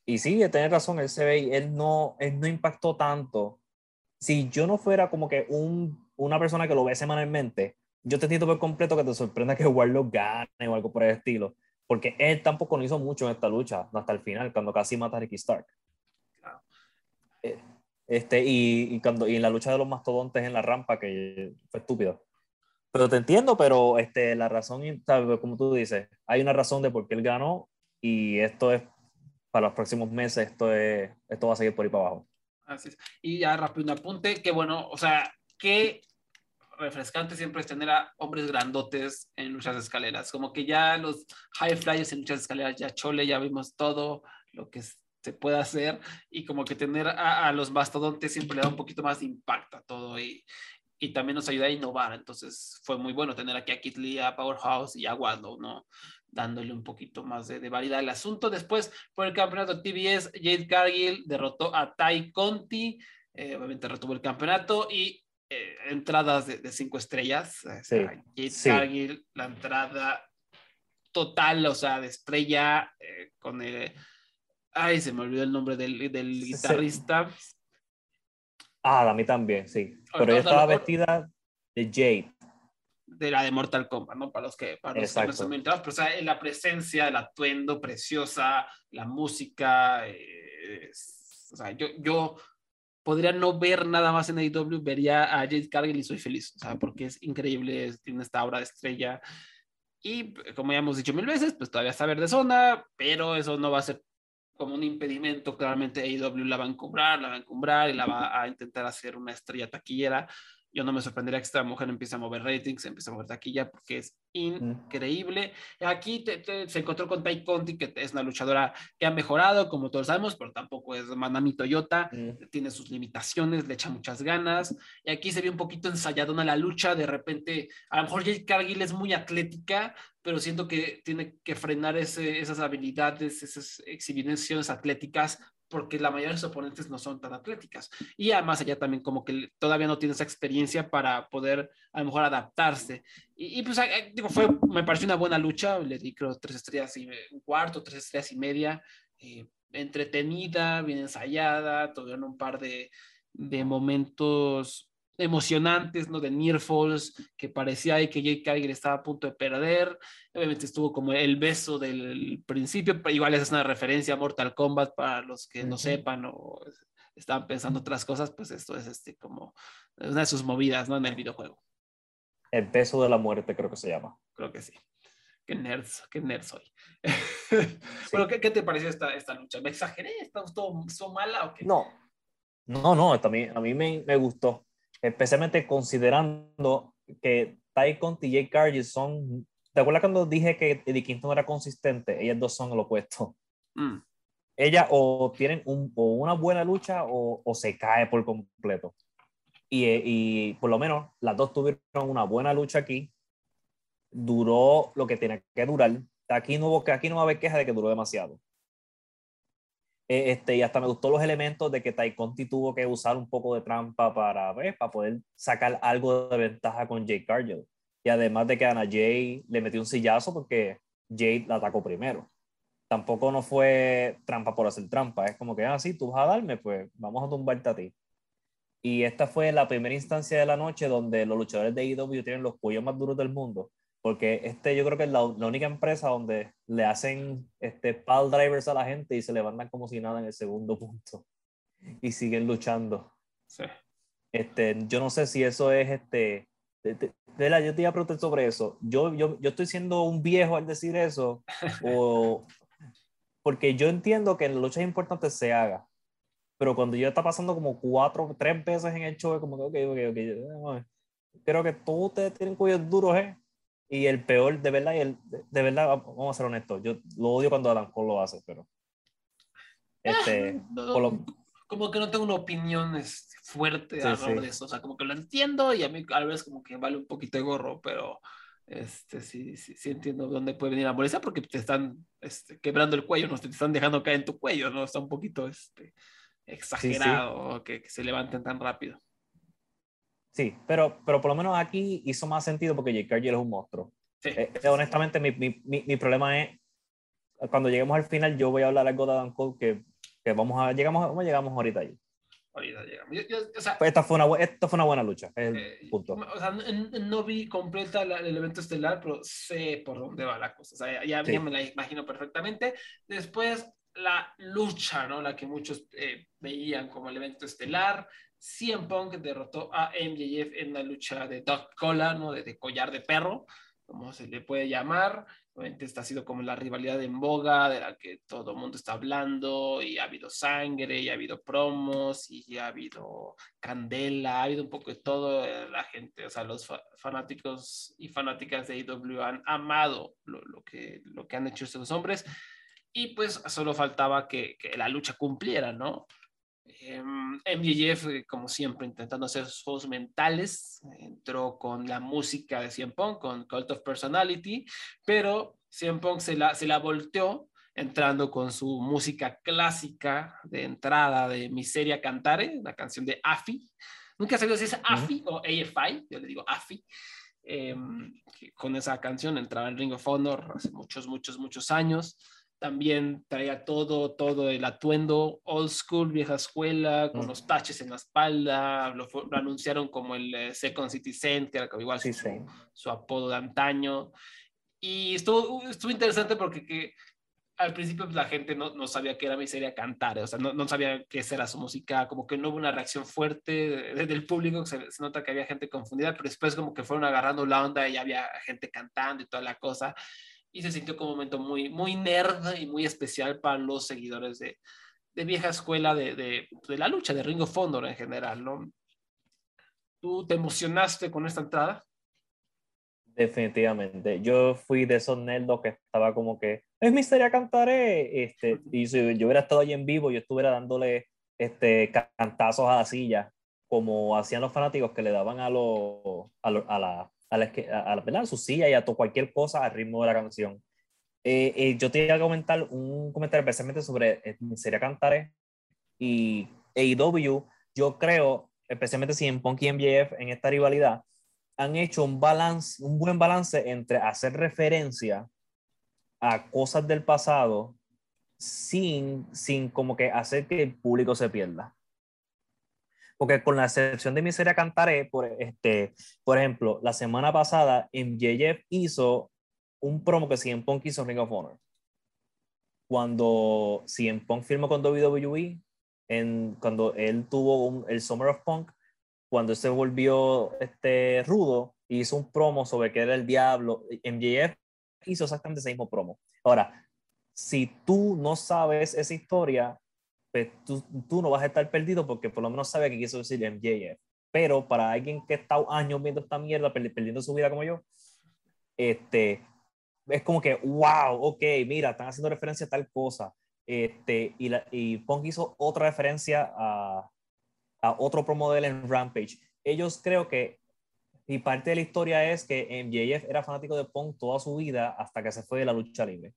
Y sí, tiene razón, él se ve, él no, él no impactó tanto. Si yo no fuera como que un, una persona que lo ve semanalmente, yo te entiendo por completo que te sorprenda que Warlock gane o algo por el estilo, porque él tampoco no hizo mucho en esta lucha, hasta el final, cuando casi mata a Ricky Stark. Claro. Eh, este, y, y, cuando, y en la lucha de los mastodontes en la rampa, que fue estúpido. Pero te entiendo, pero este, la razón, como tú dices, hay una razón de por qué él ganó y esto es para los próximos meses, esto, es, esto va a seguir por ahí para abajo. Y ya rápido un apunte, que bueno, o sea, qué refrescante siempre es tener a hombres grandotes en luchas de escaleras, como que ya los high flyers en luchas de escaleras, ya chole, ya vimos todo lo que se puede hacer y como que tener a, los mastodontes siempre le da un poquito más de impacto a todo y, y también nos ayuda a innovar. Entonces fue muy bueno tener aquí a Kit a Powerhouse y a Waldo, ¿no? Dándole un poquito más de, de variedad al asunto. Después, por el campeonato TBS, Jade Cargill derrotó a Tai Conti, eh, obviamente retuvo el campeonato y eh, entradas de, cinco estrellas. Jade Cargill, la entrada total, o sea, de estrella eh, con el Ay, se me olvidó el nombre del, del guitarrista. Ah, a mí también, sí. Pero ella estaba vestida de Jade. De la de Mortal Kombat, ¿no? Para los que, para los que no son pero o sea, la presencia, el atuendo preciosa, la música, eh, o sea, yo, yo podría no ver nada más en AEW, vería a Jade Cargill y soy feliz, o sea, porque es increíble, tiene esta obra de estrella. Y como ya hemos dicho mil veces, pues todavía está de zona, pero eso no va a ser como un impedimento, claramente AEW la va a encumbrar, la va a encumbrar y la va a intentar hacer una estrella taquillera. Yo no me sorprendería que esta mujer empiece a mover ratings, empiece a mover taquilla, porque es increíble. Aquí se encontró con Tai Conti, que es una luchadora que ha mejorado, como todos sabemos, pero tampoco es Manami Toyota, tiene sus limitaciones, le echa muchas ganas. Y aquí se ve un poquito ensayadona la lucha, de repente, a lo mejor Jade Cargill es muy atlética, pero siento que tiene que frenar esas habilidades, esas exhibiciones atléticas porque la mayoría de sus oponentes no son tan atléticas. Y además ella también como que todavía no tiene esa experiencia para poder a lo mejor adaptarse. Y, y pues digo, fue, me pareció una buena lucha, le di creo tres estrellas y un cuarto, tres estrellas y media, eh, entretenida, bien ensayada, tuvieron un par de, de momentos emocionantes, ¿no? De Near Falls, que parecía que Jake Cargill estaba a punto de perder. Obviamente estuvo como el beso del principio, pero igual es una referencia a Mortal Kombat para los que no sepan o estaban pensando otras cosas, pues esto es este como una de sus movidas, ¿no? En el videojuego. El beso de la muerte creo que se llama. Creo que sí. Qué nerd, qué nerd soy. Pero, ¿qué, ¿qué, te pareció esta, esta lucha? ¿Me exageré? ¿Está todo, mala o qué? No, no, no, a mí me, me gustó especialmente considerando que Ty Conti y Jake Cargill son, ¿te acuerdas cuando dije que Eddie Kingston era consistente? Ellas dos son lo opuesto. Mm. Ellas o tienen un, o una buena lucha o, o, se cae por completo. Y, y, por lo menos las dos tuvieron una buena lucha aquí. Duró lo que tiene que durar. Aquí no, aquí no va a haber queja de que duró demasiado. Eh, este, y hasta me gustó los elementos de que Tai Conti tuvo que usar un poco de trampa para, para poder sacar algo de ventaja con Jake Cargill. Y además de que Ana Jay le metió un sillazo porque Jade la atacó primero. Tampoco no fue trampa por hacer trampa, es como que, ah, sí, tú vas a darme, pues vamos a tumbarte a ti. Y esta fue la primera instancia de la noche donde los luchadores de IW tienen los cuellos más duros del mundo porque este yo creo que es la, única empresa donde le hacen este pal drivers a la gente y se levantan como si nada en el segundo punto y siguen luchando. Sí. Este, yo no sé si eso es este de, la, yo te iba a preguntar sobre eso. Yo, yo, yo estoy siendo un viejo al decir eso o porque yo entiendo que en luchas importantes se haga, pero cuando yo está pasando como cuatro, tres veces en el show, como que, ok, ok, ok, creo que todos ustedes tienen cuellos duros, ¿eh? Y el peor, de verdad, el, de, verdad, vamos a ser honestos, yo lo odio cuando Adam Cole lo hace, pero... Este, Como que no tengo una opinión este, fuerte sí, de eso, o sea, como que lo entiendo y a mí a veces como que vale un poquito de gorro, pero este, sí, sí, sí entiendo dónde puede venir la molestia porque te están este, quebrando el cuello, no te están dejando caer en tu cuello, ¿no? Está un poquito este, exagerado Que, que, se levanten tan rápido. Sí, pero, pero por lo menos aquí hizo más sentido porque Jake Cargill es un monstruo. Eh, eh, honestamente, mi, mi, mi, problema es, cuando lleguemos al final, yo voy a hablar algo de Adam Cole que, que vamos a, llegamos, ¿cómo llegamos ahorita ahí? Ahorita llegamos. o sea, pues esta, fue una, esta fue una buena lucha, eh, punto. O sea, no, vi completa el evento estelar, pero sé por dónde va la cosa. O sea, ya, me la imagino perfectamente. Después, la lucha, ¿no? La que muchos veían como el evento estelar. CM Punk derrotó a MJF en una lucha de dog collar, ¿no? De, collar de perro, como se le puede llamar. Obviamente esta ha sido como la rivalidad en boga, de la que todo el mundo está hablando, y ha habido sangre, y ha habido promos, y ha habido candela, ha habido un poco de todo. La gente, o sea, los fanáticos y fanáticas de AEW han amado lo, que, lo que han hecho estos hombres, y pues solo faltaba que la lucha cumpliera, ¿no? MJF, eh, como siempre, intentando hacer sus juegos mentales, entró con la música de CM Punk, con Cult of Personality, pero CM Punk se la, se la volteó entrando con su música clásica de entrada de Miseria Cantare, la canción de Afi. Nunca sabía si es Afi o AFI, yo le digo Afi. Em, con esa canción entraba en Ring of Honor hace muchos, muchos, muchos años también traía todo, todo el atuendo old school, vieja escuela, con los taches en la espalda, lo, anunciaron como el eh, Second Citizen, que era como igual su, su, apodo de antaño. Y estuvo, estuvo interesante porque que, al principio pues, la gente no, no, sabía que era miseria cantar, o sea, no, no, sabía qué era su música, como que no hubo una reacción fuerte del público, se, se, nota que había gente confundida, pero después como que fueron agarrando la onda y había gente cantando y toda la cosa y se sintió como un momento muy, muy nerd y muy especial para los seguidores de, de vieja escuela de, de, de, la lucha, de Ring of Honor en general, ¿no? ¿Tú te emocionaste con esta entrada? Definitivamente. Yo fui de esos nerdos que estaba como que, es misteria cantaré. Este, y si yo hubiera estado ahí en vivo, yo estuviera dándole este, cantazos a la silla, como hacían los fanáticos que le daban a, lo, a, a la, a la, a, la, a su silla y a cualquier cosa al ritmo de la canción. Eh, eh, yo te iba a comentar un comentario especialmente sobre eh, Misteria Cantaré y AEW. Yo creo, especialmente si en Punk y MJF en esta rivalidad, han hecho un balance, un buen balance entre hacer referencia a cosas del pasado sin, sin como que hacer que el público se pierda. Porque con la excepción de Miseria Cantaré, por, este, por ejemplo, la semana pasada MJF hizo un promo que CM Punk hizo Ring of Honor. Cuando CM Punk firmó con WWE, en, cuando él tuvo el Summer of Punk, cuando se volvió este, rudo, hizo un promo sobre que era el diablo. MJF hizo exactamente ese mismo promo. Ahora, si tú no sabes esa historia, pues tú, tú, no vas a estar perdido porque por lo menos sabes que quiso decir MJF. Pero para alguien que está años viendo esta mierda, perdiendo su vida como yo, este, es como que, wow, ok, mira, están haciendo referencia a tal cosa. Este, y, la, y Punk hizo otra referencia a, a otro promo de él en Rampage. Ellos creo que, y parte de la historia es que MJF era fanático de Punk toda su vida hasta que se fue de la lucha libre.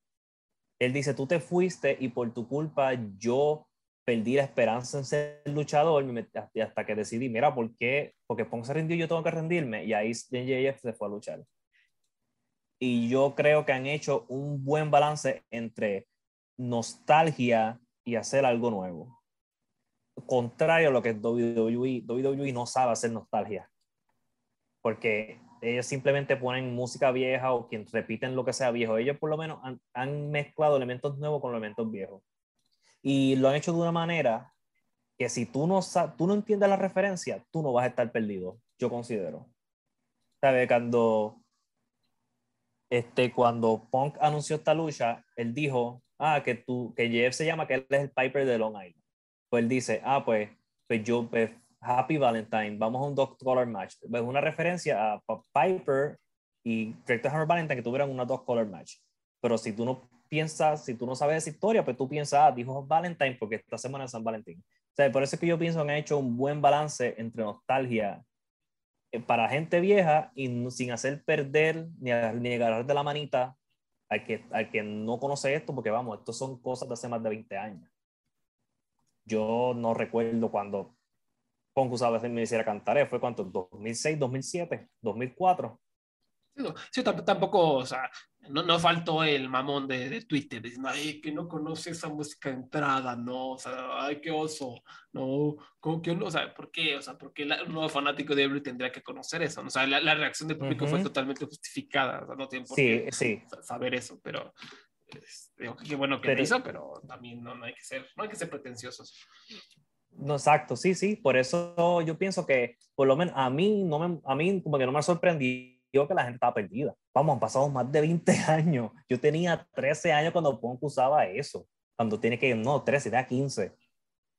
Él dice, tú te fuiste y por tu culpa yo perdí la esperanza en ser luchador hasta que decidí, mira, ¿por qué? Porque Punk se rindió y yo tengo que rendirme. Y ahí MJF se fue a luchar. Y yo creo que han hecho un buen balance entre nostalgia y hacer algo nuevo contrario a lo que WWE, WWE no sabe hacer nostalgia. Porque ellos simplemente ponen música vieja o quien repiten lo que sea viejo. Ellos por lo menos han, mezclado elementos nuevos con elementos viejos. Y lo han hecho de una manera que si tú no, tú no entiendes la referencia, tú no vas a estar perdido, yo considero. ¿Sabes? Cuando, este, cuando Punk anunció esta lucha, él dijo, ah, que, tú, que Jeff se llama, que él es el Piper de Long Island pues él dice, ah, pues, pues yo, pues, Happy Valentine, vamos a un Dog Color Match. Es pues, una referencia a Piper y Director Hammer Valentine que tuvieran una Dog Color Match. Pero si tú no piensas, si tú no sabes esa historia, pues tú piensas, ah, dijo Valentine porque esta semana es San Valentín. O sea, por eso es que yo pienso que han hecho un buen balance entre nostalgia eh, para gente vieja y sin hacer perder ni, ni agarrar de la manita al que, al que no conoce esto, porque vamos, esto son cosas de hace más de 20 años. Yo no recuerdo cuando Punk usaba ese me hiciera cantar, ¿fue cuánto? ¿2006, 2007, 2004? Sí, tampoco, o sea, no, no faltó el mamón de, de, Twitter diciendo, ay, que no conoce esa música entrada, no, o sea, ay, qué oso, no, ¿cómo que o sea, ¿por qué? O sea, ¿por qué un nuevo fanático de Ebro tendría que conocer eso? O sea, la, la reacción del público fue totalmente justificada, o sea, no tienen por sí, qué sí. saber eso, pero digo, qué bueno que pero, hizo, pero también no, no, hay que ser, no hay que ser pretenciosos. No, exacto, sí, sí, por eso yo pienso que, por lo menos a mí, no me, a mí como que no me sorprendió que la gente estaba perdida. Vamos, han pasado más de 20 años. Yo tenía 13 años cuando Punk usaba eso. Cuando tiene que, no, 13, era 15.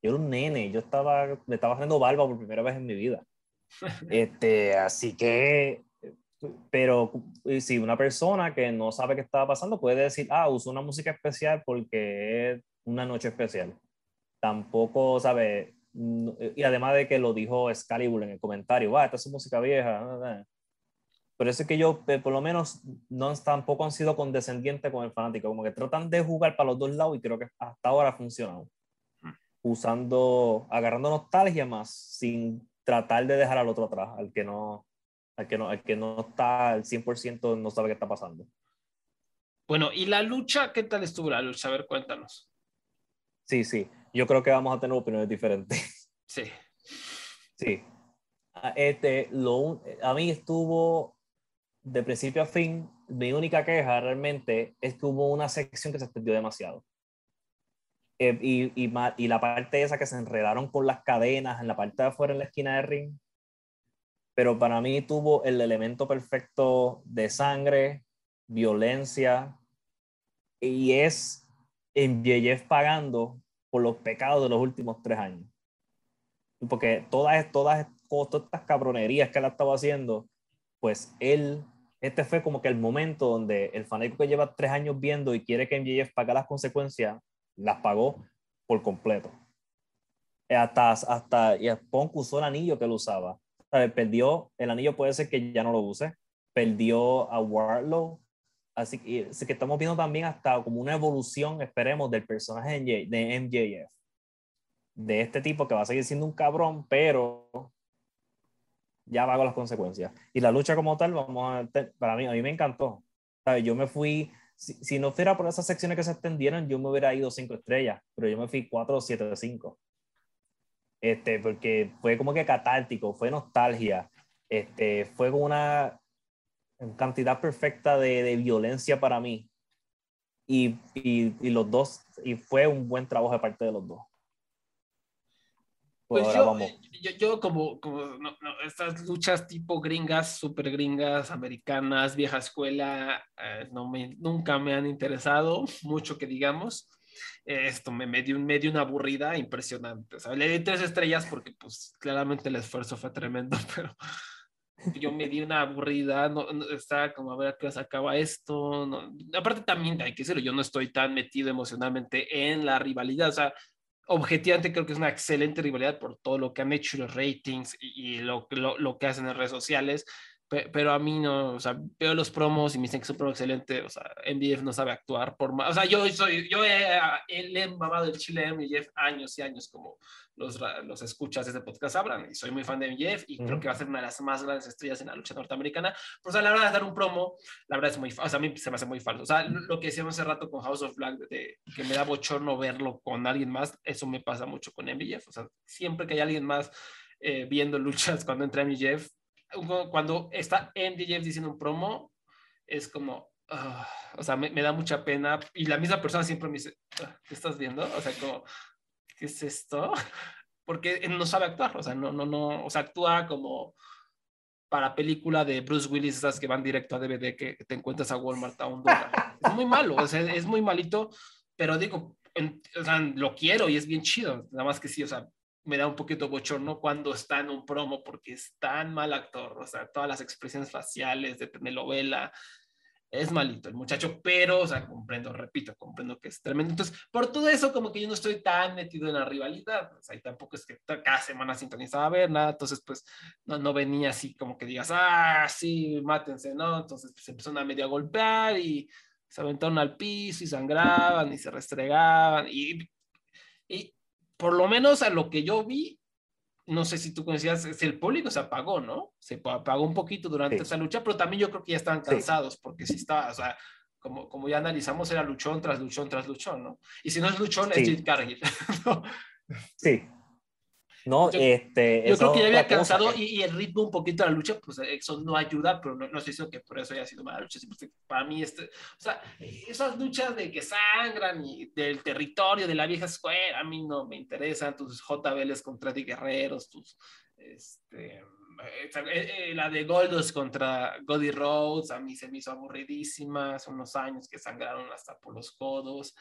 Yo era un nene, yo estaba, me estaba haciendo barba por primera vez en mi vida. Este, así que pero si una persona que no sabe qué estaba pasando puede decir, ah, uso una música especial porque es una noche especial. Tampoco, ¿sabe? Y además de que lo dijo Excalibur en el comentario, va, esta es música vieja. Pero eso es que yo, por lo menos, no tampoco han sido condescendientes con el fanático, como que tratan de jugar para los dos lados y creo que hasta ahora ha funcionado. Hmm. Usando, agarrando nostalgia más, sin tratar de dejar al otro atrás, al que no, al que no, al que no está al 100% no sabe qué está pasando. Bueno, ¿y la lucha? ¿Qué tal estuvo la lucha? A ver, cuéntanos. Sí, sí. Yo creo que vamos a tener opiniones diferentes. Sí. Sí. Ah, este, lo, a mí estuvo de principio a fin. Mi única queja realmente es que hubo una sección que se extendió demasiado. Eh, y, y, y, la parte esa que se enredaron con las cadenas en la parte de afuera en la esquina del ring, pero para mí tuvo el elemento perfecto de sangre, violencia, y es en MJF pagando por los pecados de los últimos tres años. Porque todas, todas, todas estas cabronerías que él ha estado haciendo, pues él, este fue como que el momento donde el fanático que lleva tres años viendo y quiere que MJF pague las consecuencias, las pagó por completo. Hasta, hasta y Punk usó el anillo que él usaba. Perdió, el anillo puede ser que ya no lo use. Perdió a Warlow. Así que, así que estamos viendo también hasta como una evolución, esperemos, del personaje de MJF. De este tipo que va a seguir siendo un cabrón, pero ya pago las consecuencias. Y la lucha como tal, vamos para mí, a mí me encantó. Yo me fui, si, no fuera por esas secciones que se extendieron, yo me hubiera ido cinco estrellas, pero yo me fui cuatro siete cinco. Este, porque fue como que catártico, fue nostalgia, este, fue una cantidad perfecta de, de violencia para mí. Y, y, y, los dos, y fue un buen trabajo de parte de los dos. Pues yo, yo, yo, como, como estas luchas tipo gringas, super gringas, americanas, vieja escuela, eh, no me, nunca me han interesado mucho que digamos. esto me, me, dio, me dio una aburrida impresionante. O sea, le di tres estrellas porque pues claramente el esfuerzo fue tremendo, pero yo me di una aburrida, no, estaba como a ver a qué se acaba esto. No. Aparte también hay que decirlo, yo no estoy tan metido emocionalmente en la rivalidad, o sea, objetivamente creo que es una excelente rivalidad por todo lo que han hecho los ratings y, lo, lo, que hacen en redes sociales, pero a mí no, o sea, veo los promos y me dicen que es un promo excelente, o sea, MDF no sabe actuar por más, o sea, yo soy, yo he, he mamado el chile de MDF años y años, como los, los escuchas de este podcast sabrán, y soy muy fan de MJF y creo que va a ser una de las más grandes estrellas en la lucha norteamericana, pero o sea, la verdad de dar un promo, la verdad es muy, o sea, a mí se me hace muy falso, o sea, lo que decíamos hace rato con House of Black, de, que me da bochorno verlo con alguien más, eso me pasa mucho con MJF, o sea, siempre que hay alguien más eh, viendo luchas cuando entra MJF, cuando está MJF diciendo un promo, es como, ah, o sea, me, me, da mucha pena. Y la misma persona siempre me dice, ah, ¿qué estás viendo? O sea, como, ¿qué es esto? Porque no sabe actuar, o sea, no, no, no, o sea, actúa como para película de Bruce Willis, esas que van directo a DVD que te encuentras a Walmart a un dólar. Es muy malo, o sea, es muy malito, pero digo, o sea, lo quiero y es bien chido, nada más que sí, o sea, me da un poquito bochorno cuando está en un promo porque es tan mal actor, o sea, todas las expresiones faciales de telenovela, es malito el muchacho, pero, o sea, comprendo, repito, comprendo que es tremendo. Entonces, por todo eso, como que yo no estoy tan metido en la rivalidad, o sea, y tampoco es que cada semana sintonizaba a ver nada, entonces, pues, no, no venía así como que digas, ah, sí, mátense, ¿no? Entonces, pues, empezaron a medio golpear y se aventaron al piso y sangraban y se restregaban y, y por lo menos a lo que yo vi, no sé si tú conocías, es el público se apagó, ¿no? Se apagó un poquito durante esa lucha, pero también yo creo que ya estaban cansados, porque sí estaba, o sea, como, como ya analizamos, era luchón tras luchón tras luchón, ¿no? Y si no es luchón, es Jade Cargill. ¿no? Sí, no, yo, este, yo creo que ya había cansado y, el ritmo un poquito de la lucha, pues eso no ayuda, pero no, no estoy diciendo que por eso haya sido mala lucha. Para mí, este, o sea, esas luchas de que sangran y del territorio de la vieja escuela, a mí no me interesan tus JBLs contra de guerreros, tus, este, eh, eh, la de Goldos contra Gody Rhodes, a mí se me hizo aburridísima, hace unos años que sangraron hasta por los codos.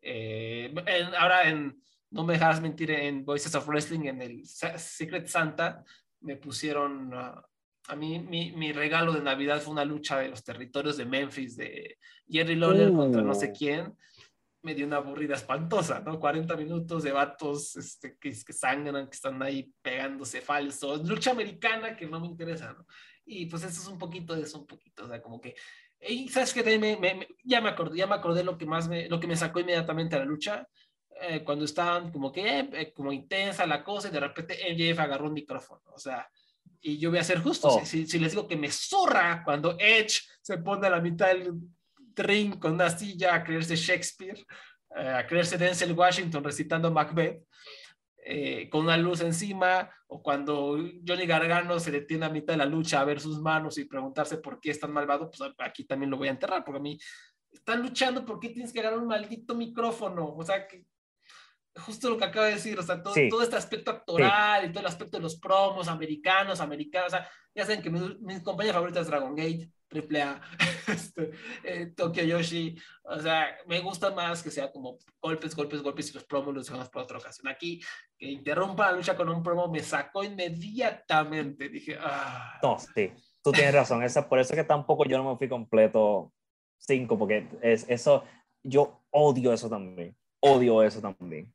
Eh, en, ahora en no me dejarás mentir, en Voices of Wrestling, en el Secret Santa, me pusieron, uh, a mí mi, mi, regalo de Navidad fue una lucha de los territorios de Memphis, de Jerry Lawler contra no sé uh. quién. Me dio una aburrida espantosa, ¿no? 40 minutos de vatos este, que, que sangran, que están ahí pegándose falsos. Lucha americana que no me interesa, ¿no? Y pues eso es un poquito de eso, un poquito, o sea, como que y sabes que ya me acordé, ya me acordé lo que más me, lo que me sacó inmediatamente a la lucha eh, cuando estaban como que, eh, como intensa la cosa y de repente MJF agarró un micrófono, o sea, y yo voy a ser justo, oh. si, si, les digo que me zurra cuando Edge se pone a la mitad del ring con una silla a creerse Shakespeare, eh, a creerse Denzel Washington recitando Macbeth, con una luz encima, o cuando Johnny Gargano se detiene a mitad de la lucha a ver sus manos y preguntarse por qué es tan malvado, pues aquí también lo voy a enterrar, porque a mí están luchando, ¿por qué tienes que agarrar un maldito micrófono? O sea, que justo lo que acabo de decir, o sea, todo, todo este aspecto actoral y todo el aspecto de los promos americanos, americanos, o sea, ya saben que mi, mi compañía favorita es Dragon Gate, Triple A, este, eh, Tokyo Yoshi, o sea, me gusta más que sea como golpes, golpes, golpes y los promos los dejamos para otra ocasión. Aquí, que interrumpa la lucha con un promo me sacó inmediatamente, dije, ah. No, sí, tú tienes razón, esa, por eso que tampoco yo no me fui completo 5, porque es, eso, yo odio eso también, odio eso también.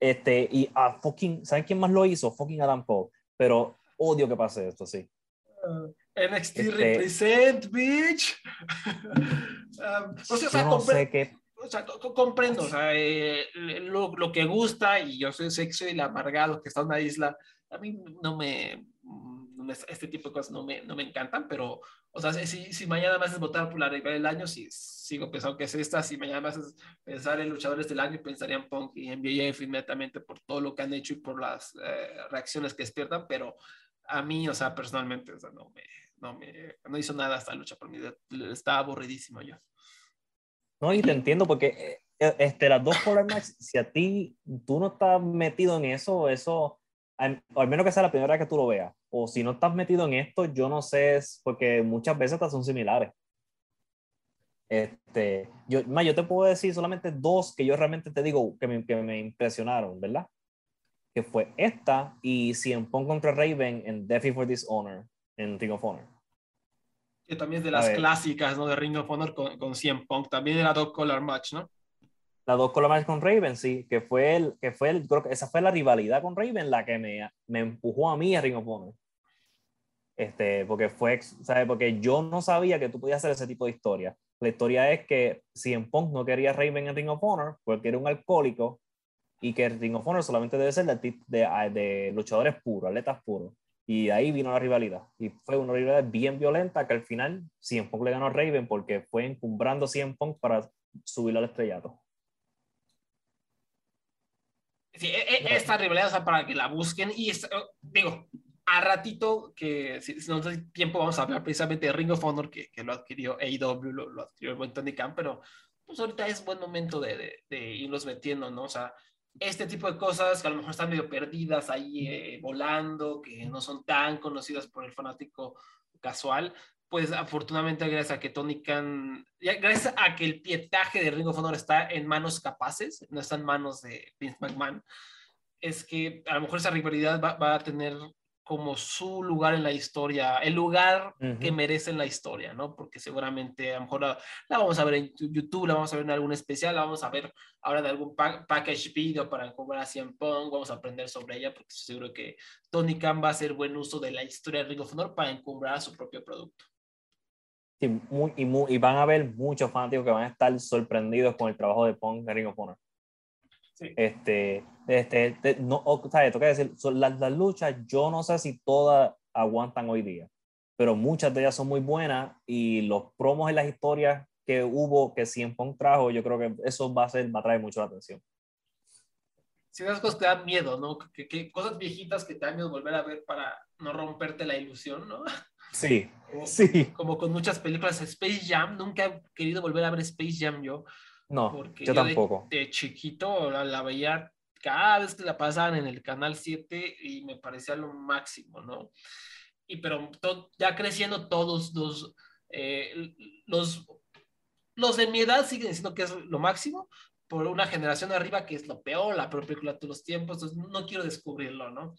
Este, y a fucking, ¿saben quién más lo hizo? Fucking Adam Cole. Pero odio que pase esto, sí. Uh, NXT este, represent, bitch. um, o sea, no sé qué... o sea, comprendo, o sea, eh, lo, lo, que gusta y yo soy sexo y el amargado que está en una isla, a mí no me, este tipo de cosas no me, no me encantan, pero, o sea, si, si mañana me haces votar por la rival del año, si sigo pensando que es esta, si mañana me haces pensar en luchadores del año, pensaría en Punk y en BJF inmediatamente por todo lo que han hecho y por las eh, reacciones que despiertan, pero a mí, o sea, personalmente, o sea, no me, no me, no hizo nada esta lucha por mí, estaba aburridísimo yo. No, y te entiendo porque eh, este, las dos problemas, si a ti, tú no estás metido en eso, eso, o al menos que sea la primera vez que tú lo veas, o si no estás metido en esto, yo no sé, porque muchas veces son similares. Este, yo, más, yo te puedo decir solamente dos que yo realmente te digo que me, que me impresionaron, ¿verdad? Que fue esta y CM Punk contra Raven en Death for Dishonor en Ring of Honor. Que también es de las clásicas, ¿no? De Ring of Honor con, con CM Punk, también era Dog Collar Match, ¿no? La dos color match con Raven, sí, que fue el, que fue el, creo que esa fue la rivalidad con Raven la que me, me empujó a mí a Ring of Honor. Este, porque fue, ¿sabes? Porque yo no sabía que tú podías hacer ese tipo de historia. La historia es que CM Punk no quería Raven en Ring of Honor porque era un alcohólico y que Ring of Honor solamente debe ser de, de, de luchadores puros, atletas puros. Y ahí vino la rivalidad. Y fue una rivalidad bien violenta que al final CM Punk le ganó a Raven porque fue encumbrando CM Punk para subirlo al estrellato. Sí, e, e, rivalidad, o sea, para que la busquen y digo, a ratito, que si, no hay tiempo, vamos a hablar precisamente de Ring of Honor, que, que lo adquirió AEW, lo, lo, adquirió el buen Tony Khan, pero pues ahorita es buen momento de, de, de, irlos metiendo, ¿no? O sea, este tipo de cosas que a lo mejor están medio perdidas ahí eh, volando, que no son tan conocidas por el fanático casual, pues afortunadamente gracias a que Tony Khan, gracias a que el pietaje de Ring of Honor está en manos capaces, no está en manos de Vince McMahon, es que a lo mejor esa rivalidad va, va a tener como su lugar en la historia, el lugar que merece en la historia, ¿no? Porque seguramente a lo mejor la, vamos a ver en YouTube, la vamos a ver en algún especial, la vamos a ver ahora de algún package video para cobrar a Cien Pong, vamos a aprender sobre ella, porque seguro que Tony Khan va a hacer buen uso de la historia de Ring of Honor para encumbrar su propio producto. Sí, muy, y, muy, y, van a haber muchos fanáticos que van a estar sorprendidos con el trabajo de Pong en Ring of Honor. Sí. Este, este, no, ¿sabes? Tengo que decir, las, las, luchas, yo no sé si todas aguantan hoy día, pero muchas de ellas son muy buenas y los promos y las historias que hubo, que siempre trajo, yo creo que eso va a, ser, va a traer mucho la atención. Sí, esas cosas te dan miedo, ¿no? Que, que, cosas viejitas que te dan miedo volver a ver para no romperte la ilusión, ¿no? Sí, sí. Como con muchas películas. Space Jam, nunca he querido volver a ver Space Jam yo. No, porque yo, tampoco. De, chiquito la, veía cada vez que la pasaban en el canal 7 y me parecía lo máximo, ¿no? Y pero ya creciendo todos los, eh, los, los de mi edad siguen diciendo que es lo máximo, por una generación arriba que es lo peor, la película de los tiempos, entonces no quiero descubrirlo, ¿no?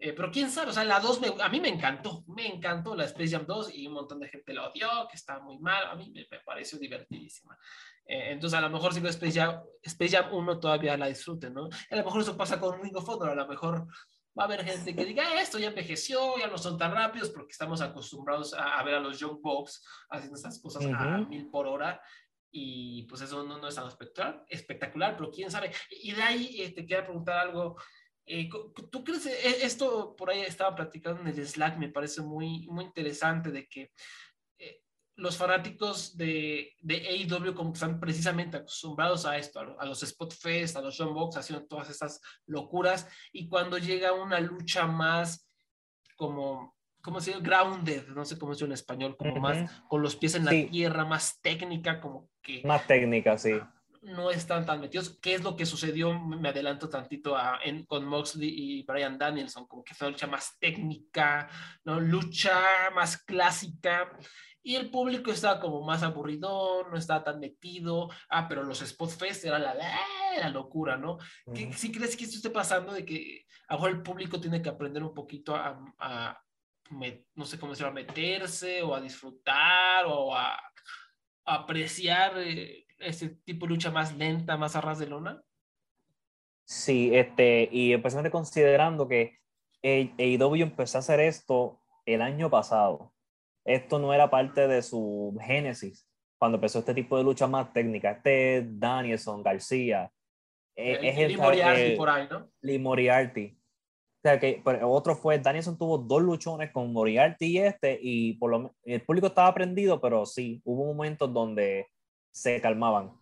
Eh, pero quién sabe, o sea, la 2 a mí me encantó, me encantó la Space Jam 2 y un montón de gente la odió, que está muy mal, a mí me, pareció divertidísima. Eh, entonces, a lo mejor si veo Space Jam, Space Jam 1 todavía la disfruten, ¿no? A lo mejor eso pasa con Ring of Honor, a lo mejor va a haber gente que diga, ah, esto ya envejeció, ya no son tan rápidos, porque estamos acostumbrados a, ver a los Young Bucks haciendo estas cosas a mil por hora, y pues eso no, no es tan espectacular, espectacular, pero quién sabe. Y de ahí eh, te quiero preguntar algo eh, ¿Tú crees, eh, esto por ahí estaba platicando en el Slack, me parece muy, muy interesante de que eh, los fanáticos de, de AEW como que están precisamente acostumbrados a esto, a, los Spot Fest, a los John Box, haciendo todas estas locuras, y cuando llega una lucha más como, ¿cómo se llama? Grounded, no sé cómo se llama en español, como más con los pies en la tierra, más técnica, como que... Más técnica, sí. No están tan metidos. ¿Qué es lo que sucedió? Me adelanto tantito a, en, con Moxley y Brian Danielson, como que fue una lucha más técnica, ¿no? lucha más clásica. Y el público estaba como más aburrido, no estaba tan metido. Ah, pero los Spot Fest era la, la locura, ¿no? ¿Si crees que esto esté pasando de que ahora el público tiene que aprender un poquito a, a no sé cómo decirlo, a meterse o a disfrutar o a, apreciar eh, ese tipo de lucha más lenta, más a ras de lona? Sí, este, y especialmente considerando que AEW empezó a hacer esto el año pasado. Esto no era parte de su génesis cuando empezó este tipo de lucha más técnica. Este Danielson, García. Eh, es el, Lee Moriarty por ahí, ¿no? Lee Moriarty. O sea, que otro fue, Danielson tuvo dos luchones con Moriarty y este, y por lo, el público estaba prendido, pero sí, hubo momentos donde se calmaban.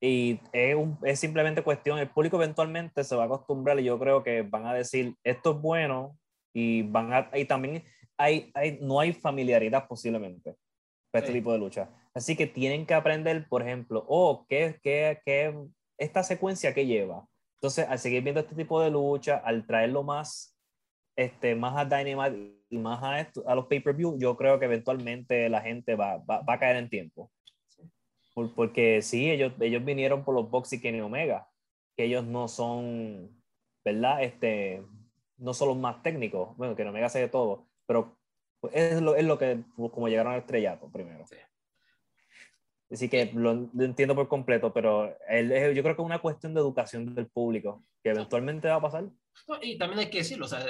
Y es, es, simplemente cuestión, el público eventualmente se va a acostumbrar y yo creo que van a decir, esto es bueno y van a, y también hay, hay, no hay familiaridad posiblemente para este tipo de lucha. Así que tienen que aprender, por ejemplo, oh, ¿qué, qué, qué, esta secuencia que lleva? Entonces, al seguir viendo este tipo de lucha, al traerlo más, este, más a Dynamite y más a, esto, a los pay-per-view, yo creo que eventualmente la gente va, va, va a caer en tiempo porque sí, ellos, ellos vinieron por los Box y Kenny Omega, que ellos no son, ¿verdad? Este, no son los más técnicos, bueno, Kenny Omega hace de todo, pero es lo, es lo que, como llegaron al estrellato primero. Así que lo, entiendo por completo, pero yo creo que es una cuestión de educación del público, que eventualmente va a pasar. y también hay que decirlo, o sea,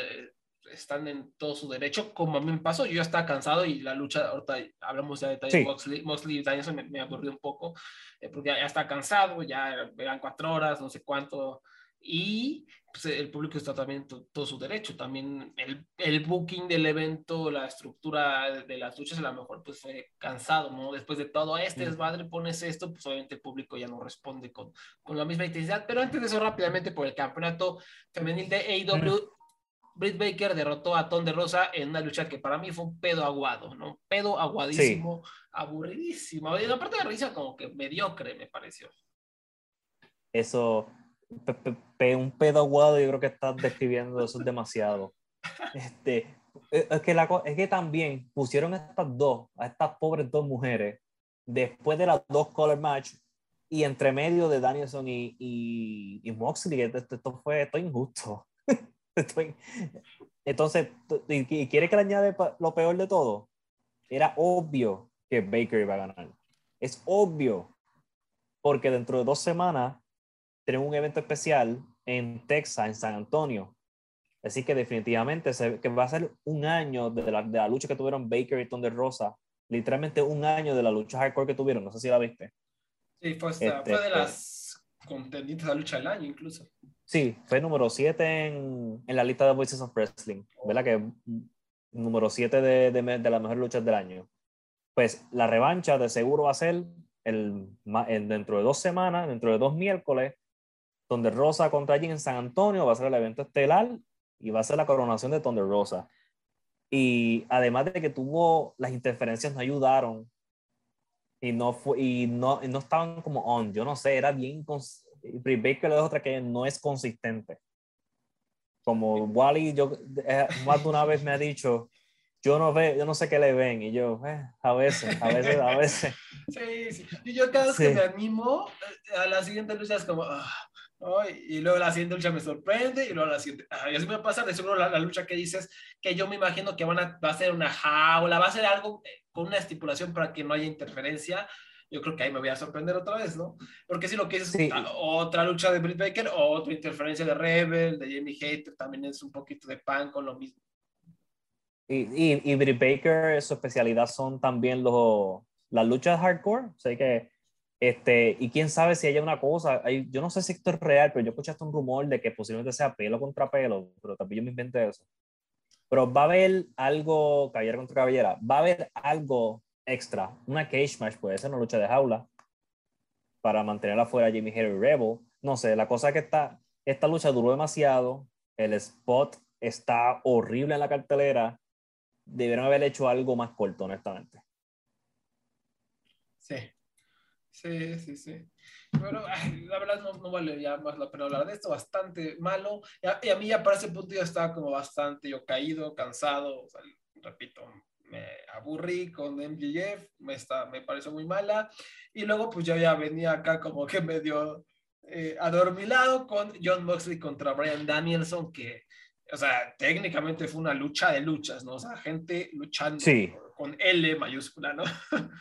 están en todo su derecho, como a mí me pasó, yo ya estaba cansado y la lucha, ahorita hablamos ya de detalle, Moxley, Moxley y me, me aburrió un poco, eh, porque ya, está cansado, ya eran cuatro horas, no sé cuánto, y pues, el público está también todo su derecho, también el, el, booking del evento, la estructura de, las luchas a lo mejor pues fue cansado, ¿no? Después de todo este mm. desmadre pones esto, pues obviamente el público ya no responde con, con la misma intensidad, pero antes de eso rápidamente por el campeonato femenil de AEW, Britt Baker derrotó a Ton de Rosa en una lucha que para mí fue un pedo aguado, ¿no? Pedo aguadísimo, aburridísimo. Y aparte de risa, como que mediocre, me pareció. Eso, un pedo aguado, yo creo que estás describiendo eso demasiado. Este, eh, es, que la, es que también pusieron a estas dos, a estas pobres dos mujeres, después de las dos color match y entre medio de Danielson y, y, y Moxley, esto, esto fue esto injusto. Entonces, ¿y quiere que le añade lo peor de todo? Era obvio que Baker iba a ganar. Es obvio, porque dentro de dos semanas tenemos un evento especial en Texas, en San Antonio. Así que definitivamente se, que va a ser un año de la, de la lucha que tuvieron Baker y Thunder Rosa. Literalmente un año de la lucha hardcore que tuvieron. No sé si la viste. Sí, fue, fue de este, las contendientes de la lucha del año incluso. Sí, fue número 7 en, en, la lista de Voices of Wrestling, ¿verdad? Que número 7 de, de, de, las mejores luchas del año. Pues la revancha de seguro va a ser el, dentro de dos semanas, dentro de dos miércoles, donde Rosa contra allí en San Antonio va a ser el evento estelar y va a ser la coronación de Thunder Rosa. Y además de que tuvo las interferencias no ayudaron y no fue y no, no estaban como on, yo no sé, era bien Britt Baker es otra que no es consistente. Como Wally, yo eh, más de una vez me ha dicho, yo no ve, yo no sé qué le ven y yo, eh, a veces, a veces, a veces. Sí, sí. Y yo cada vez que me animo eh, a la siguiente lucha es como, ah, y luego la siguiente lucha me sorprende y luego la siguiente, ah, y así me pasa de seguro la, lucha que dices, que yo me imagino que van a, va a ser una jaula, va a ser algo con una estipulación para que no haya interferencia yo creo que ahí me voy a sorprender otra vez, ¿no? Porque si lo que es otra lucha de Britt Baker, otra interferencia de Rebel, de Jamie Hater, también es un poquito de pan con lo mismo. Y, y, y Britt Baker, su especialidad son también los, las luchas hardcore, o sea que, este, y quién sabe si hay una cosa, hay, yo no sé si esto es real, pero yo escuché hasta un rumor de que posiblemente sea pelo contra pelo, pero también yo me inventé eso. Pero va a haber algo, caballera contra caballera, va a haber algo extra. Una cage match puede ser una lucha de jaula para mantener afuera a Jimmy Harry Rebel. No sé, la cosa es que esta, esta lucha duró demasiado. El spot está horrible en la cartelera. Debieron haber hecho algo más corto, honestamente. Sí. Sí, sí, sí. Pero la verdad no, vale ya más la pena hablar de esto, bastante malo. Y a, mí ya para ese punto ya estaba como bastante yo caído, cansado, repito, me aburrí con MJF, me, está, me pareció muy mala. Y luego pues yo ya venía acá como que medio eh, adormilado con John Moxley contra Brian Danielson, que, o sea, técnicamente fue una lucha de luchas, ¿no? O sea, gente luchando con L mayúscula, ¿no?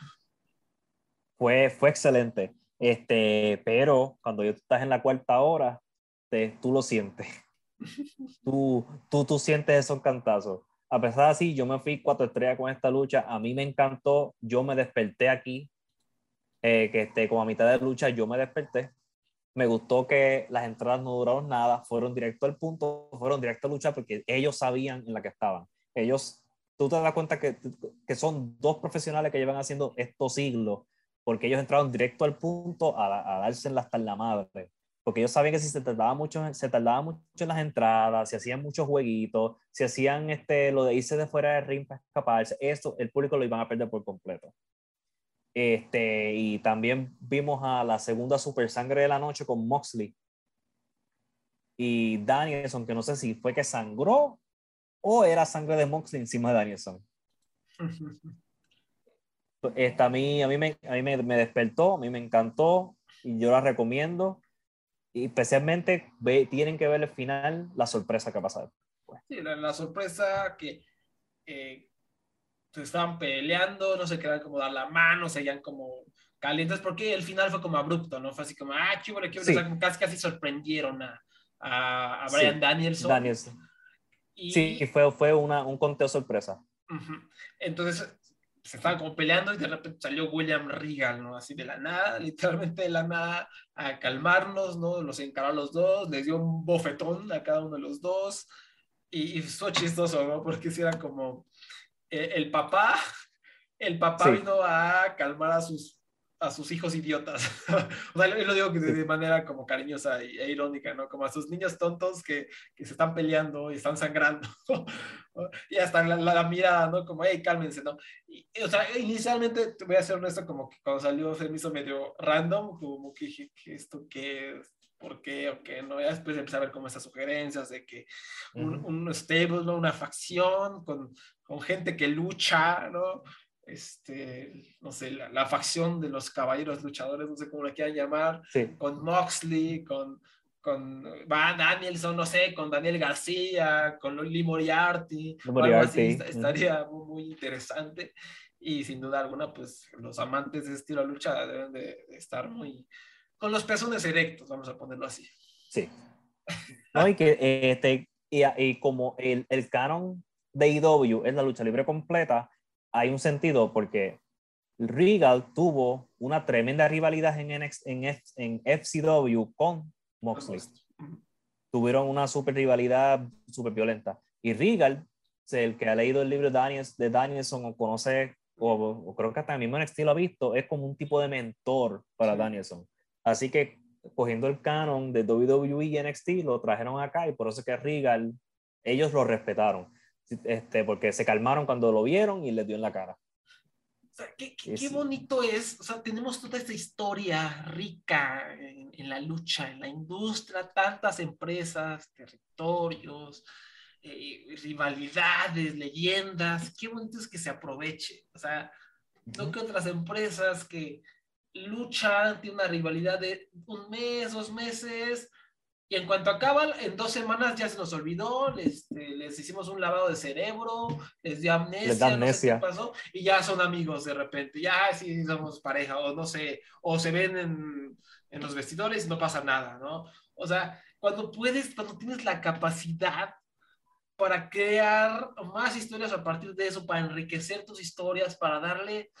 fue, fue excelente. Este, pero cuando yo estás en la cuarta hora, te, tú lo sientes. tú, tú, tú sientes esos cantazos. A pesar de así, yo me fui cuatro estrellas con esta lucha. A mí me encantó. Yo me desperté aquí. Eh, que este, como a mitad de lucha, yo me desperté. Me gustó que las entradas no duraron nada. Fueron directo al punto. Fueron directo a lucha porque ellos sabían en la que estaban. Ellos, tú te das cuenta que, que son dos profesionales que llevan haciendo estos siglos porque ellos entraron directo al punto a, a darse hasta en la madre. Porque ellos sabían que si se tardaba mucho, se tardaba mucho en las entradas, si hacían muchos jueguitos, si hacían este, lo de irse de fuera del ring para escaparse, eso el público lo iban a perder por completo. Este, y también vimos a la segunda super sangre de la noche con Moxley y Danielson, que no sé si fue que sangró o era sangre de Moxley encima de Danielson. Esta, a mí, a mí, me, a mí me, me, despertó, a mí me encantó y yo la recomiendo. Y especialmente ve, tienen que ver el final, la sorpresa que ha pasado. Sí, la, sorpresa que eh, se estaban peleando, no se querían como dar la mano, seguían como calientes, porque el final fue como abrupto, ¿no? Fue así como, ah, bueno, qué bueno. casi, casi sorprendieron a, a, Brian Danielson. Danielson. Y... Sí, fue, fue una, un conteo sorpresa. Entonces, se estaban como peleando y de repente salió William Regal, ¿no? Así de la nada, literalmente de la nada, a calmarnos, ¿no? Los encaró a los dos, les dio un bofetón a cada uno de los dos y, y fue chistoso, ¿no? Porque si era como eh, el papá, el papá vino a calmar a sus a sus hijos idiotas. o sea, yo lo digo de, manera como cariñosa e irónica, ¿no? Como a sus niños tontos que, que se están peleando y están sangrando. y hasta la, la, mirada, ¿no? Como, hey, cálmense, ¿no? Y, o sea, inicialmente, te voy a ser honesto, como que cuando salió se me hizo medio random, como que dije, ¿qué esto qué es? ¿Por qué o qué no? Ya después empecé a ver como esas sugerencias de que un, un stable, ¿no? Una facción con, con gente que lucha, ¿no? Este, no sé, la, facción de los caballeros luchadores, no sé cómo la quieran llamar, con Moxley, con, con Van Danielson, no sé, con Daniel García, con Lee Moriarty, Moriarty. estaría muy, interesante. Y sin duda alguna, pues los amantes de estilo de lucha deben de, estar muy con los pezones erectos, vamos a ponerlo así. Sí. No, y que este, y, y como el, el canon de IW es la lucha libre completa, hay un sentido porque Regal tuvo una tremenda rivalidad en, en, en FCW con Moxley. Tuvieron una super rivalidad super violenta. Y Regal, el que ha leído el libro de Danielson o conoce, o, creo que hasta el mismo NXT lo ha visto, es como un tipo de mentor para Danielson. Así que cogiendo el canon de WWE y NXT, lo trajeron acá y por eso que Regal, ellos lo respetaron este, porque se calmaron cuando lo vieron y les dio en la cara. qué, qué, bonito es, o sea, tenemos toda esta historia rica en, la lucha, en la industria, tantas empresas, territorios, eh, rivalidades, leyendas, qué bonito es que se aproveche, o sea, no que otras empresas que luchan, tienen una rivalidad de un mes, dos meses, y en cuanto acaban, en dos semanas ya se nos olvidó, les, este, les hicimos un lavado de cerebro, les dio amnesia, amnesia. No sé qué pasó, y ya son amigos de repente, ya sí somos pareja, o no sé, o se ven en, en los vestidores y no pasa nada, ¿no? O sea, cuando puedes, cuando tienes la capacidad para crear más historias a partir de eso, para enriquecer tus historias, para darle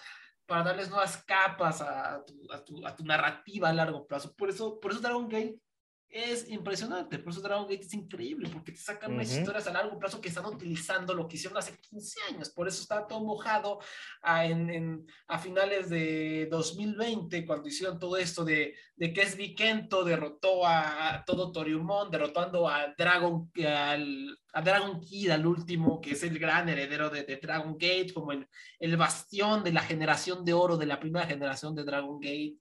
para darles nuevas capas a tu, a tu, a tu narrativa a largo plazo. Por eso, por eso Dragon Gate es impresionante. Por eso Dragon Gate es increíble, porque te sacan unas historias a largo plazo que están utilizando lo que hicieron hace 15 años. Por eso está todo mojado a, en, a finales de 2020, cuando hicieron todo esto de, de que es Vikento derrotó a, todo Toriumon, derrotando a Dragon, al, a Dragon Kid, al último, que es el gran heredero de, de Dragon Gate, como el, el bastión de la generación de oro de la primera generación de Dragon Gate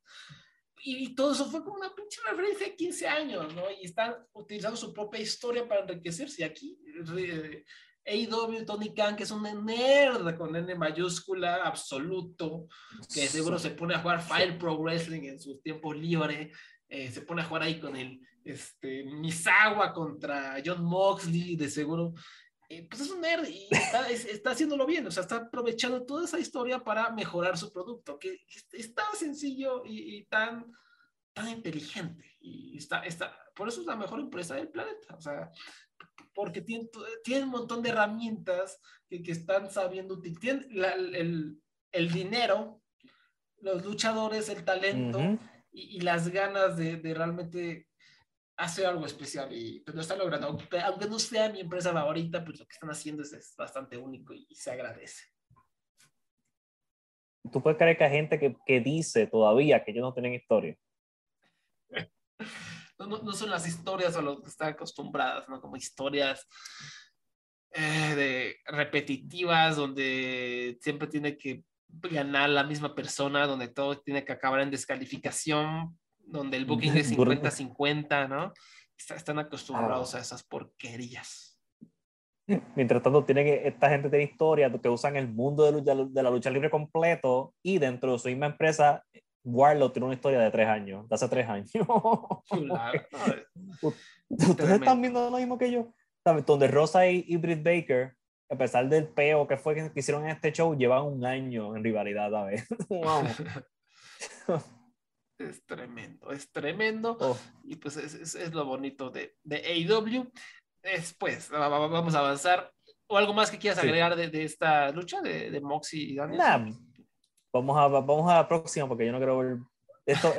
y todo eso fue como una pinche referencia de 15 años, ¿no? Y están utilizando su propia historia para enriquecerse. Y aquí, eh, AEW, Tony Khan, que es un nerd con N mayúscula, absoluto, que seguro se pone a jugar Fire Pro Wrestling en sus tiempos libres, eh, se pone a jugar ahí con el este, Misawa contra John Moxley, de seguro. Eh, pues es un nerd y está, está, haciéndolo bien, o sea, está aprovechando toda esa historia para mejorar su producto, que, es tan sencillo y, tan, tan inteligente. Y está, está, por eso es la mejor empresa del planeta, o sea, porque tiene, tiene un montón de herramientas que, que están sabiendo utilizar. el, el, dinero, los luchadores, el talento y, y, las ganas de, de realmente hace algo especial y pues lo está logrando. Aunque, no sea mi empresa favorita, pues lo que están haciendo es, bastante único y, se agradece. ¿Tú puedes creer que hay gente que, que dice todavía que ellos no tienen historia? No, no, son las historias a las que están acostumbradas, ¿no? Como historias eh, de repetitivas, donde siempre tiene que ganar la misma persona, donde todo tiene que acabar en descalificación donde el booking es 50-50, ¿no? Están acostumbrados a esas porquerías. Mientras tanto, tienen, esta gente tiene historia que usan el mundo de, lucha, de la lucha libre completo y dentro de su misma empresa, Warlock tiene una historia de tres años, de hace tres años. Ustedes están viendo lo mismo que yo. Donde Rosa y, y Britt Baker, a pesar del peo que fue que hicieron en este show, llevan un año en rivalidad, a ver. Es tremendo, es tremendo. Oh. Y pues es, es, lo bonito de, de AEW. Después, vamos a avanzar. ¿O algo más que quieras agregar de, de, esta lucha de, de Moxie y Daniel? vamos, a, vamos a la próxima porque yo no quiero ver. Esto,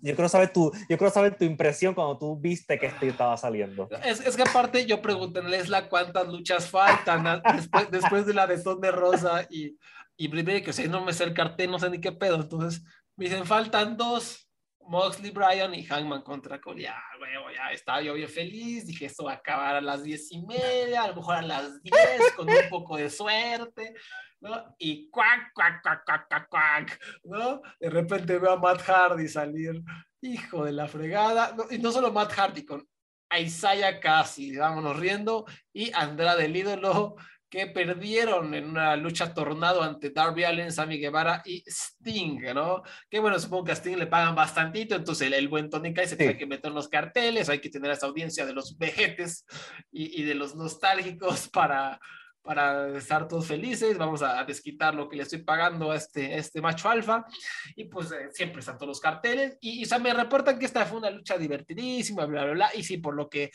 yo, quiero saber tu, yo quiero saber tu impresión cuando tú viste que este estaba saliendo. Es, es que aparte yo pregunté en Lesla cuántas luchas faltan después, después de la de Ton de Rosa y, y que o sea, no me sé el cartel, no sé ni qué pedo. Entonces, me dicen, faltan dos. Moxley, Bryan y Hangman contra Cole. Ya, ya estaba yo bien feliz. Dije, esto va a acabar a las diez y media, a lo mejor a las diez, con un poco de suerte, ¿no? Y cuac, cuac, cuac, cuac, cuac, ¿no? De repente veo a Matt Hardy salir, hijo de la fregada. y no solo Matt Hardy, con Isaiah Casi, vámonos riendo, y Andrade, el ídolo, que perdieron en una lucha tornado ante Darby Allen, Sammy Guevara y Sting, ¿no? Que bueno, supongo que a Sting le pagan bastantito, entonces el, buen Tony Kai se tiene que meter en los carteles, hay que tener esa audiencia de los vejetes y, y de los nostálgicos para, para estar todos felices, vamos a desquitar lo que le estoy pagando a este, este macho alfa, y pues eh, siempre están todos los carteles, y, y me reportan que esta fue una lucha divertidísima, bla, bla, bla, y sí, por lo que,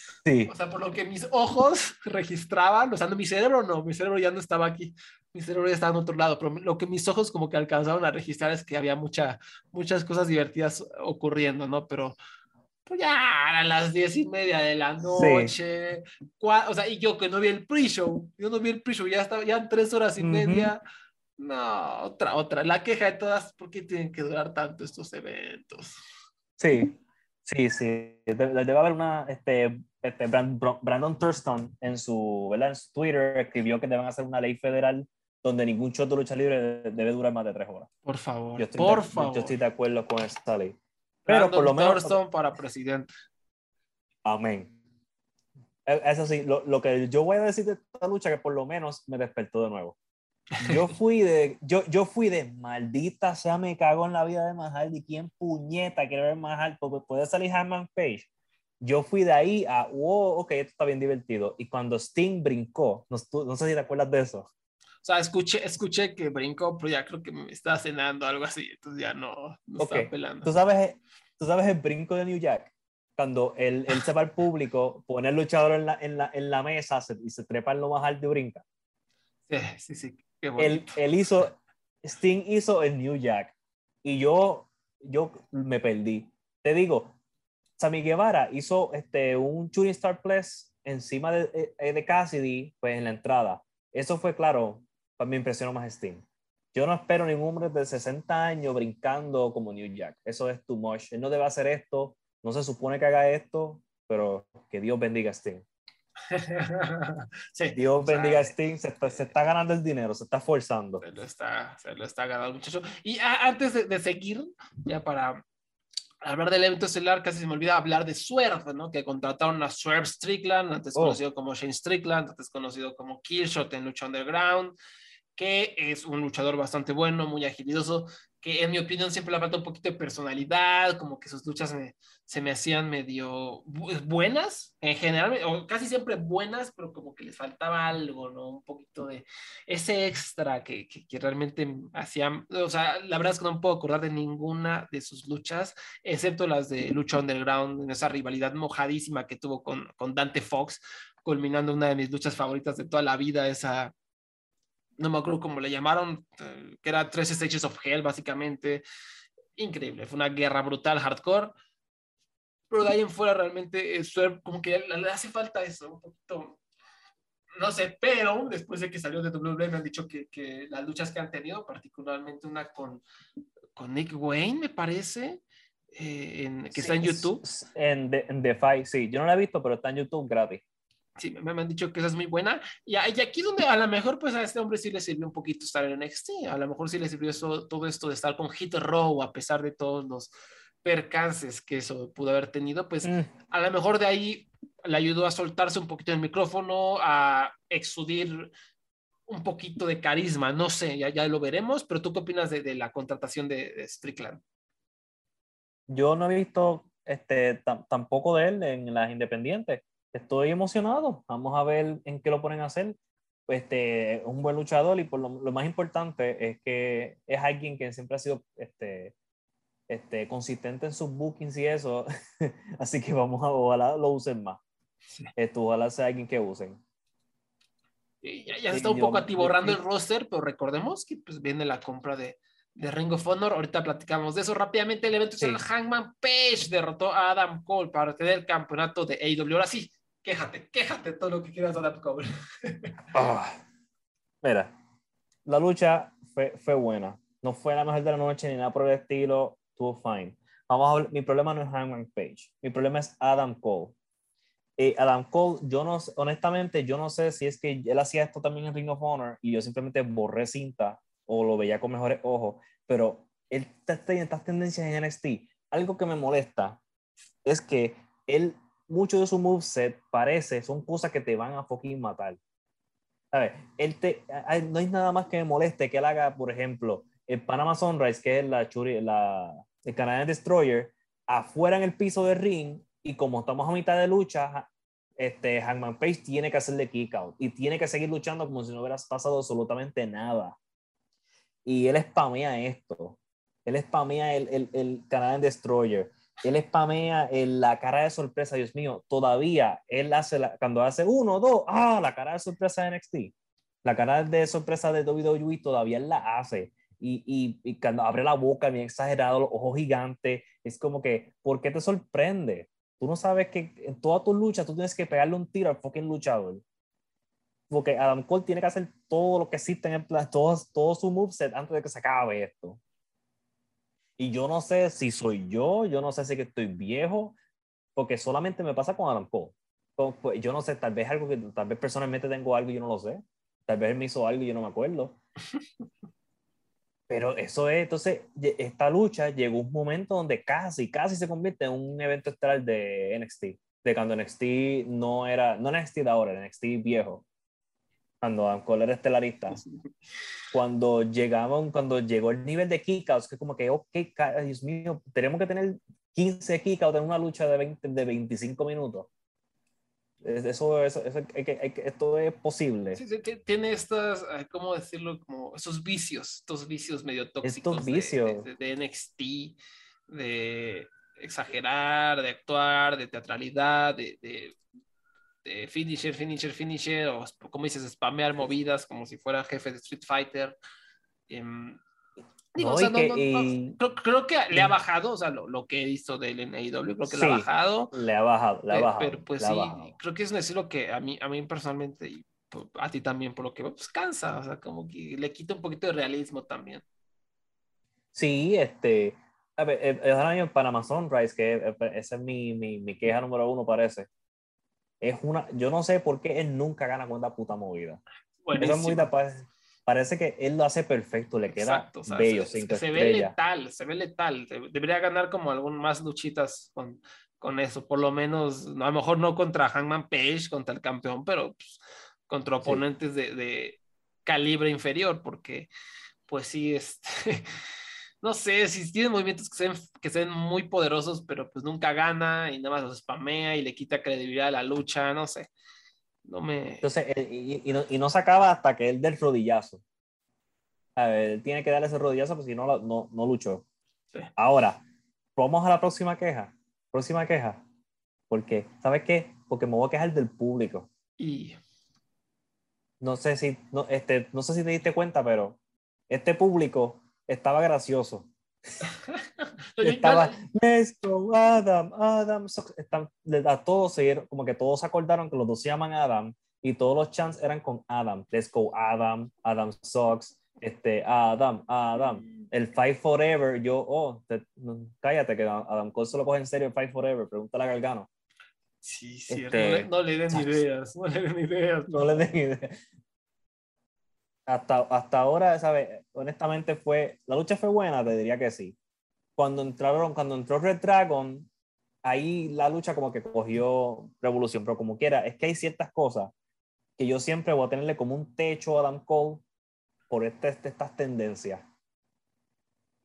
o sea, por lo que mis ojos registraban, o sea, no, mi cerebro no, mi cerebro ya no estaba aquí, mi cerebro ya estaba en otro lado, pero lo que mis ojos como que alcanzaron a registrar es que había mucha, muchas cosas divertidas ocurriendo, ¿no? Pero pues ya a las diez y media de la noche, o sea, y yo que no vi el pre-show, yo no vi el pre-show, ya estaba, ya en tres horas y media, no, otra, otra, la queja de todas, ¿por qué tienen que durar tanto estos eventos? Sí, sí, sí, debe, haber una, este, este Brandon Thurston en su, ¿verdad? en su Twitter escribió que deben hacer una ley federal donde ningún show de lucha libre debe durar más de tres horas. Por favor, por favor. Yo estoy de acuerdo con esta ley. Pero por lo menos. para presidente. Amén. E, eso sí, lo, lo, que yo voy a decir de esta lucha que por lo menos me despertó de nuevo. Yo fui de, yo, yo fui de maldita sea, me cago en la vida de Mahal y quién puñeta quiere ver Mahal, porque puede salir Hammond Page. Yo fui de ahí a, wow, ok, esto está bien divertido. Y cuando Sting brincó, no, no sé si te acuerdas de eso. Sea, escuché, escuché que brincó, pero ya creo que me estaba cenando algo así, entonces ya no, no estaba pelando. ¿Tú sabes, ¿Tú sabes el brinco de New Jack? Cuando él, él se va al público, pone el luchador en la, en la, en la mesa y se trepa en lo más alto y brinca. Sí, sí, sí. Qué él, él, hizo, Sting hizo el New Jack y yo, yo me perdí. Te digo, Sammy Guevara hizo este, un Shooting Star Plus encima de, eh, de Cassidy, pues en la entrada. Eso fue, claro, para mi impresión más Steam. Yo no espero ningún hombre de 60 años brincando como New Jack. Eso es too much. Él no debe hacer esto. No se supone que haga esto, pero que Dios bendiga a Steam. sí, Dios bendiga a Steam. Se está, ganando el dinero, se está forzando. Se lo está, se lo está ganando, muchacho. Y antes de, de, seguir, ya para hablar del evento estelar, casi se me olvida hablar de Swerve, ¿no? Que contrataron a Swerve Strickland, antes oh. conocido como Shane Strickland, antes conocido como Killshot en Lucha Underground, que es un luchador bastante bueno, muy agilidoso, que en mi opinión siempre le falta un poquito de personalidad, como que sus luchas se me hacían medio buenas, en general, o casi siempre buenas, pero como que les faltaba algo, ¿no? Un poquito de ese extra que, que, realmente hacían, o sea, la verdad es que no puedo acordar de ninguna de sus luchas, excepto las de Lucha Underground, en esa rivalidad mojadísima que tuvo con, con Dante Fox, culminando una de mis luchas favoritas de toda la vida, esa no me acuerdo cómo le llamaron, eh, que era tres Stages of Hell, básicamente. Increíble, fue una guerra brutal, hardcore. Pero de ahí en fuera realmente es como que le, hace falta eso, un poquito, no sé, pero después de que salió de WWE me han dicho que, que las luchas que han tenido, particularmente una con, con Nick Wayne, me parece, eh, en, que está en YouTube. En The, Fight, sí, yo no la he visto, pero está en YouTube gratis. Sí, me, han dicho que esa es muy buena. Y, aquí donde a lo mejor pues a este hombre sí le sirvió un poquito estar en NXT, a lo mejor sí le sirvió eso, todo esto de estar con Hit Row a pesar de todos los percances que eso pudo haber tenido, pues mm. a lo mejor de ahí le ayudó a soltarse un poquito el micrófono, a exudir un poquito de carisma, no sé, ya, ya lo veremos, pero tú qué opinas de, la contratación de, Strickland? Yo no he visto este, tampoco de él en las independientes estoy emocionado. Vamos a ver en qué lo ponen a hacer. Este, es un buen luchador y por lo, más importante es que es alguien que siempre ha sido este, este, consistente en sus bookings y eso. Así que vamos a, ojalá lo usen más. Esto, ojalá sea alguien que usen. Ya, ya está un poco atiborrando el roster, pero recordemos que pues, viene la compra de, de Ring of Honor. Ahorita platicamos de eso rápidamente. El evento es el Hangman Page derrotó a Adam Cole para tener el campeonato de AEW. Ahora sí, quéjate, quéjate todo lo que quieras Adam Cole. Ah, mira, la lucha fue, fue buena. No fue la mejor de la noche ni nada por el estilo. Estuvo fine. Vamos a ver, mi problema no es Hangman Page. Mi problema es Adam Cole. Eh, Adam Cole, yo no, honestamente, yo no sé si es que él hacía esto también en Ring of Honor y yo simplemente borré cinta o lo veía con mejores ojos, pero él tiene estas tendencias en NXT. Algo que me molesta es que él mucho de su moveset parece, son cosas que te van a fucking matar. Ver, él te, no hay nada más que me moleste que él haga, por ejemplo, el Panama Sunrise, que es la, churi, la el Canadian Destroyer, afuera en el piso del ring, y como estamos a mitad de lucha, este, Hangman Page tiene que hacerle kick out y tiene que seguir luchando como si no hubiera pasado absolutamente nada. Y él spamea esto. Él spamea el, el, el Canadian Destroyer él spamea en la cara de sorpresa, Dios mío, todavía él hace, la, cuando hace uno, dos, ah, la cara de sorpresa de NXT, la cara de sorpresa de WWE todavía él la hace. Y, y, cuando abre la boca, bien exagerado, los ojos gigantes, es como que, ¿por qué te sorprende? Tú no sabes que en toda tu lucha tú tienes que pegarle un tiro al fucking luchador. Porque Adam Cole tiene que hacer todo lo que existe en el plan, todo, todo su moveset antes de que se acabe esto. Y yo no sé si soy yo, yo no sé si que estoy viejo, porque solamente me pasa con Adam Cole. Pues, yo no sé, tal vez algo que, tal vez personalmente tengo algo y yo no lo sé. Tal vez él me hizo algo y yo no me acuerdo. Pero eso es, entonces, esta lucha llegó un momento donde casi, casi se convierte en un evento estelar de NXT. De cuando NXT no era, no NXT de ahora, NXT viejo Adam era estelarista, cuando llegamos, cuando llegó el nivel de kickouts, que como que, ok, Dios mío, tenemos que tener 15 kickouts en una lucha de, 20, de 25 minutos. Eso, eso, eso esto es posible. Sí, tiene estas, ¿cómo decirlo? Como esos vicios, estos vicios medio tóxicos. Estos vicios. De, de, de NXT, de exagerar, de actuar, de teatralidad, de, de este, finisher, finisher, finisher, o como dices, spamear movidas como si fuera jefe de Street Fighter. Creo, que le ha bajado, o sea, lo, que he visto del AEW, creo que le ha bajado. Le ha bajado, le ha bajado. Pero pues sí, creo que es un estilo que a mí, a mí personalmente, y a ti también por lo que pues cansa, o sea, como que le quita un poquito de realismo también. Sí, este, a ver, el, año Panama Sunrise, que eh, esa es mi, mi, mi, queja número uno, parece. Es una, yo no sé por qué él nunca gana con esta puta movida. Esa movida parece, parece que él lo hace perfecto, le queda bello, se, se, ve letal, se ve letal. Debería ganar como algún más luchitas con, con eso, por lo menos, a lo mejor no contra Hangman Page, contra el campeón, pero pues, contra oponentes de, de, calibre inferior, porque pues sí, este, no sé, si tiene movimientos que sean, que sean muy poderosos, pero pues nunca gana y nada más los spamea y le quita credibilidad a la lucha, no sé. No me... Entonces, eh, y, no, y no se acaba hasta que él del rodillazo. A ver, tiene que darle ese rodillazo, porque si no, no, no luchó. Ahora, vamos a la próxima queja. Próxima queja. ¿Por qué? ¿Sabes qué? Porque me voy a quejar del público. Y... No sé si, no, este, no sé si te diste cuenta, pero este público estaba gracioso. estaba, let's go, Adam, Adam. Están, a todos como que todos se acordaron que los dos se llaman Adam y todos los chants eran con Adam. Let's go, Adam, Adam sucks, este, Adam, Adam. El Fight Forever, yo, oh, cállate que Adam Cole se lo coge en serio el Fight Forever, pregúntale a Gargano. Sí, sí, este, no, le, den ideas, no le den ideas. No le den ideas hasta, hasta ahora, ¿sabes? Honestamente fue, la lucha fue buena, te diría que sí. Cuando entraron, cuando entró Red Dragon, ahí la lucha como que cogió revolución, pero como quiera, es que hay ciertas cosas que yo siempre voy a tenerle como un techo a Adam Cole por este, este estas tendencias.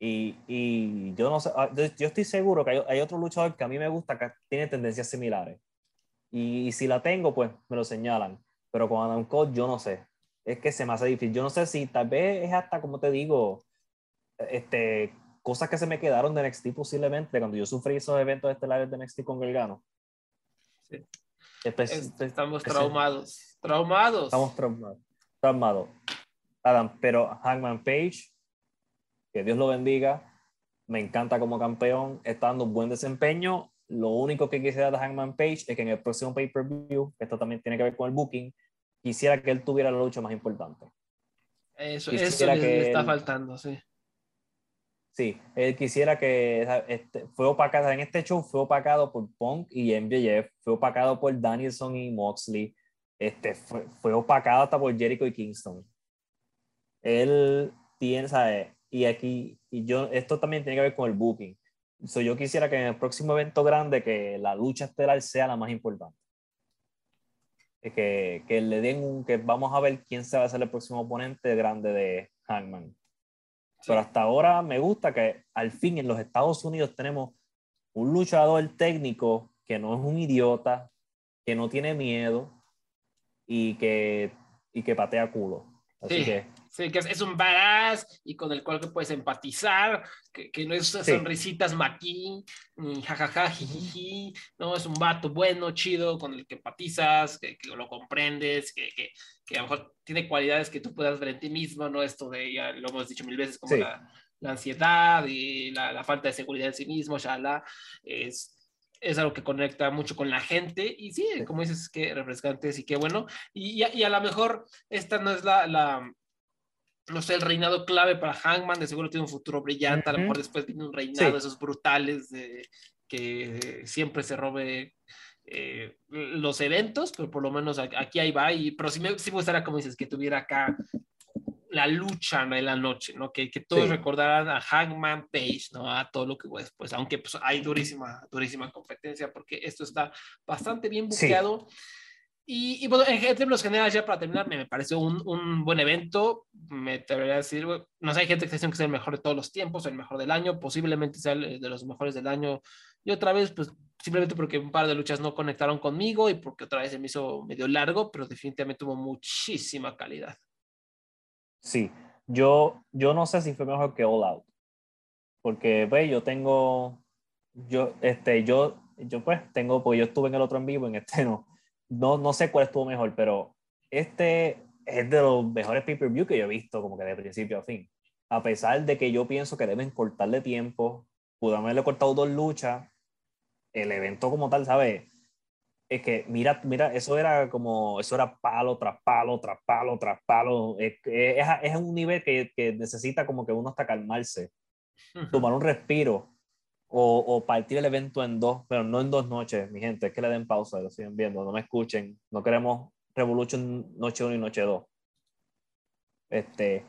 Y, y, yo no sé, ah, yo, estoy seguro que hay, hay, otro luchador que a mí me gusta que tiene tendencias similares. Y, y, si la tengo, pues me lo señalan. Pero con Adam Cole yo no sé es que se me hace difícil. Yo no sé si tal vez es hasta, como te digo, este, cosas que se me quedaron de NXT posiblemente cuando yo sufrí esos eventos estelares de NXT con Gargano. Sí. estamos traumados. Traumados. Estamos traumados. Traumados. Adam, pero Hangman Page, que Dios lo bendiga, me encanta como campeón, está dando un buen desempeño. Lo único que quisiera de Hangman Page es que en el próximo pay-per-view, esto también tiene que ver con el booking, quisiera que él tuviera la lucha más importante. Eso, eso le, está faltando, sí. Sí, él quisiera que este, fue opacado en este show, fue opacado por Punk y MJF, fue opacado por Danielson y Moxley, este, fue, fue opacado hasta por Jericho y Kingston. Él tiene, ¿sabes? Y aquí, y yo, esto también tiene que ver con el booking. So, yo quisiera que en el próximo evento grande que la lucha estelar sea la más importante que, que, le den un, que vamos a ver quién se va a ser el próximo oponente grande de Hangman. Pero hasta ahora me gusta que al fin en los Estados Unidos tenemos un luchador técnico que no es un idiota, que no tiene miedo y que, y que patea culo. Así que Sí, que es, un badass y con el cual que puedes empatizar, que, que no es sonrisitas maquín, ni jajaja, jijiji, no, es un vato bueno, chido, con el que empatizas, que, que lo comprendes, que, que, que, a lo mejor tiene cualidades que tú puedas ver en ti mismo, no esto de, ya lo hemos dicho mil veces, como la, la, ansiedad y la, la, falta de seguridad en sí mismo, shala, es es algo que conecta mucho con la gente y sí, como dices, que refrescante, sí que bueno. Y, y, a, lo mejor esta no es la, la, no sé, el reinado clave para Hangman, de seguro tiene un futuro brillante, a lo mejor después viene un reinado de esos brutales de, que siempre se robe eh, los eventos, pero por lo menos aquí ahí va, y, pero sí me, sí me gustaría, como dices, que tuviera acá la lucha de la noche, ¿no? Que, que todos recordaran a Hangman Page, ¿no? A todo lo que fue después, aunque pues, hay durísima, durísima competencia, porque esto está bastante bien buqueado. Y, bueno, en, términos generales, ya para terminar, me, pareció un, un, buen evento. Me atrevería a decir, no sé, hay gente que dice que es el mejor de todos los tiempos, el mejor del año, posiblemente sea el de los mejores del año. Y otra vez, pues simplemente porque un par de luchas no conectaron conmigo y porque otra vez se me hizo medio largo, pero definitivamente tuvo muchísima calidad. Sí, yo, yo no sé si fue mejor que All Out, porque ve, yo tengo, yo, este, yo, yo pues tengo, pues yo estuve en el otro en vivo, en este no no, no sé cuál estuvo mejor, pero este es de los mejores pay-per-view que yo he visto, como que de principio a fin. a pesar de que yo pienso que deben cortarle tiempo, pudo haberle cortado dos luchas, el evento como tal, ¿sabes? Es que, mira, mira, eso era como, eso era palo tras palo, tras palo, tras palo. Es, es, es un nivel que, que, necesita como que uno hasta calmarse, tomar un respiro o, o, partir el evento en dos, pero no en dos noches, mi gente, es que le den pausa, lo siguen viendo, no me escuchen, no queremos Revolution noche 1 y noche 2. Este,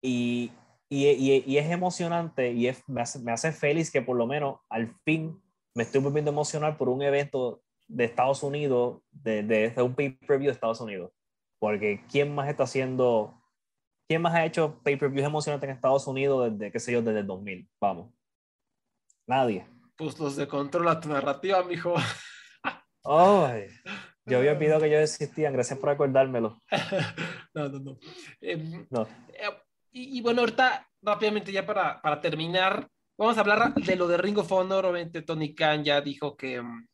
y, y, y, es emocionante y es, me, hace, me hace feliz que por lo menos al fin me estoy volviendo emocional por un evento de Estados Unidos, de, de, un pay-per-view de Estados Unidos. Porque ¿quién más está haciendo, quién más ha hecho pay-per-views emocionantes en Estados Unidos desde, qué sé yo, desde el 2000? Vamos. Nadie. Pues los de controla tu narrativa, mijo. Ay, yo había olvidado que ellos existían, gracias por acordármelo. no, no, no. Em, no. Eh, y, bueno, ahorita rápidamente ya para, para terminar, vamos a hablar de lo de Ring of Honor. Obviamente Tony Khan ya dijo que mm,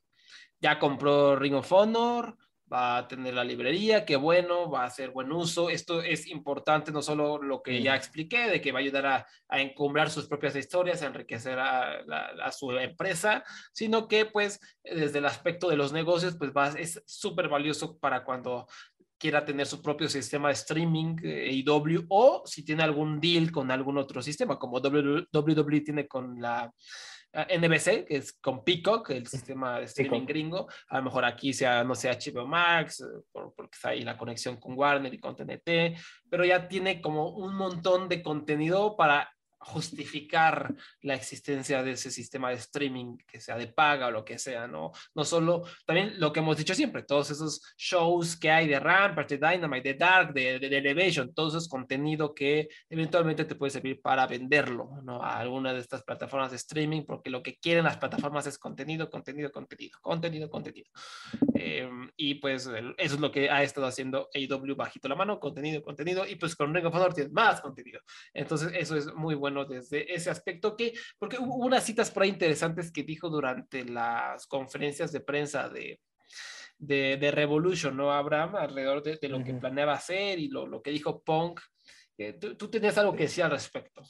ya compró Ring of Honor, va a tener la librería, qué bueno, va a hacer buen uso. Esto es importante, no solo lo que ya expliqué, de que va a ayudar a, a encumbrar sus propias historias, a enriquecer a, a, su empresa, sino que pues desde el aspecto de los negocios, pues va, es súper valioso para cuando quiera tener su propio sistema de streaming AEW o si tiene algún deal con algún otro sistema, como WWE tiene con la eh, NBC, que es con Peacock, el sistema de streaming gringo. A lo mejor aquí sea, no sé, HBO Max, eh, porque está ahí la conexión con Warner y con TNT, pero ya tiene como un montón de contenido para justificar la existencia de ese sistema de streaming, que sea de paga o lo que sea, ¿no? No solo, también lo que hemos dicho siempre, todos esos shows que hay de Rampart, de Dynamite, de Dark, de, de, Elevation, todo eso es contenido que eventualmente te puede servir para venderlo, ¿no? A alguna de estas plataformas de streaming, porque lo que quieren las plataformas es contenido, contenido, contenido, contenido, contenido. Eh, y pues eso es lo que ha estado haciendo AEW bajito la mano, contenido, contenido, y pues con Ring of Honor tienes más contenido. Entonces eso es muy bueno desde ese aspecto, que, porque hubo unas citas por ahí interesantes que dijo durante las conferencias de prensa de, de, de Revolution, ¿no, Abraham? Alrededor de, lo que planeaba hacer y lo, lo que dijo Punk. Eh, ¿tú, ¿tú, tenías algo que decir al respecto.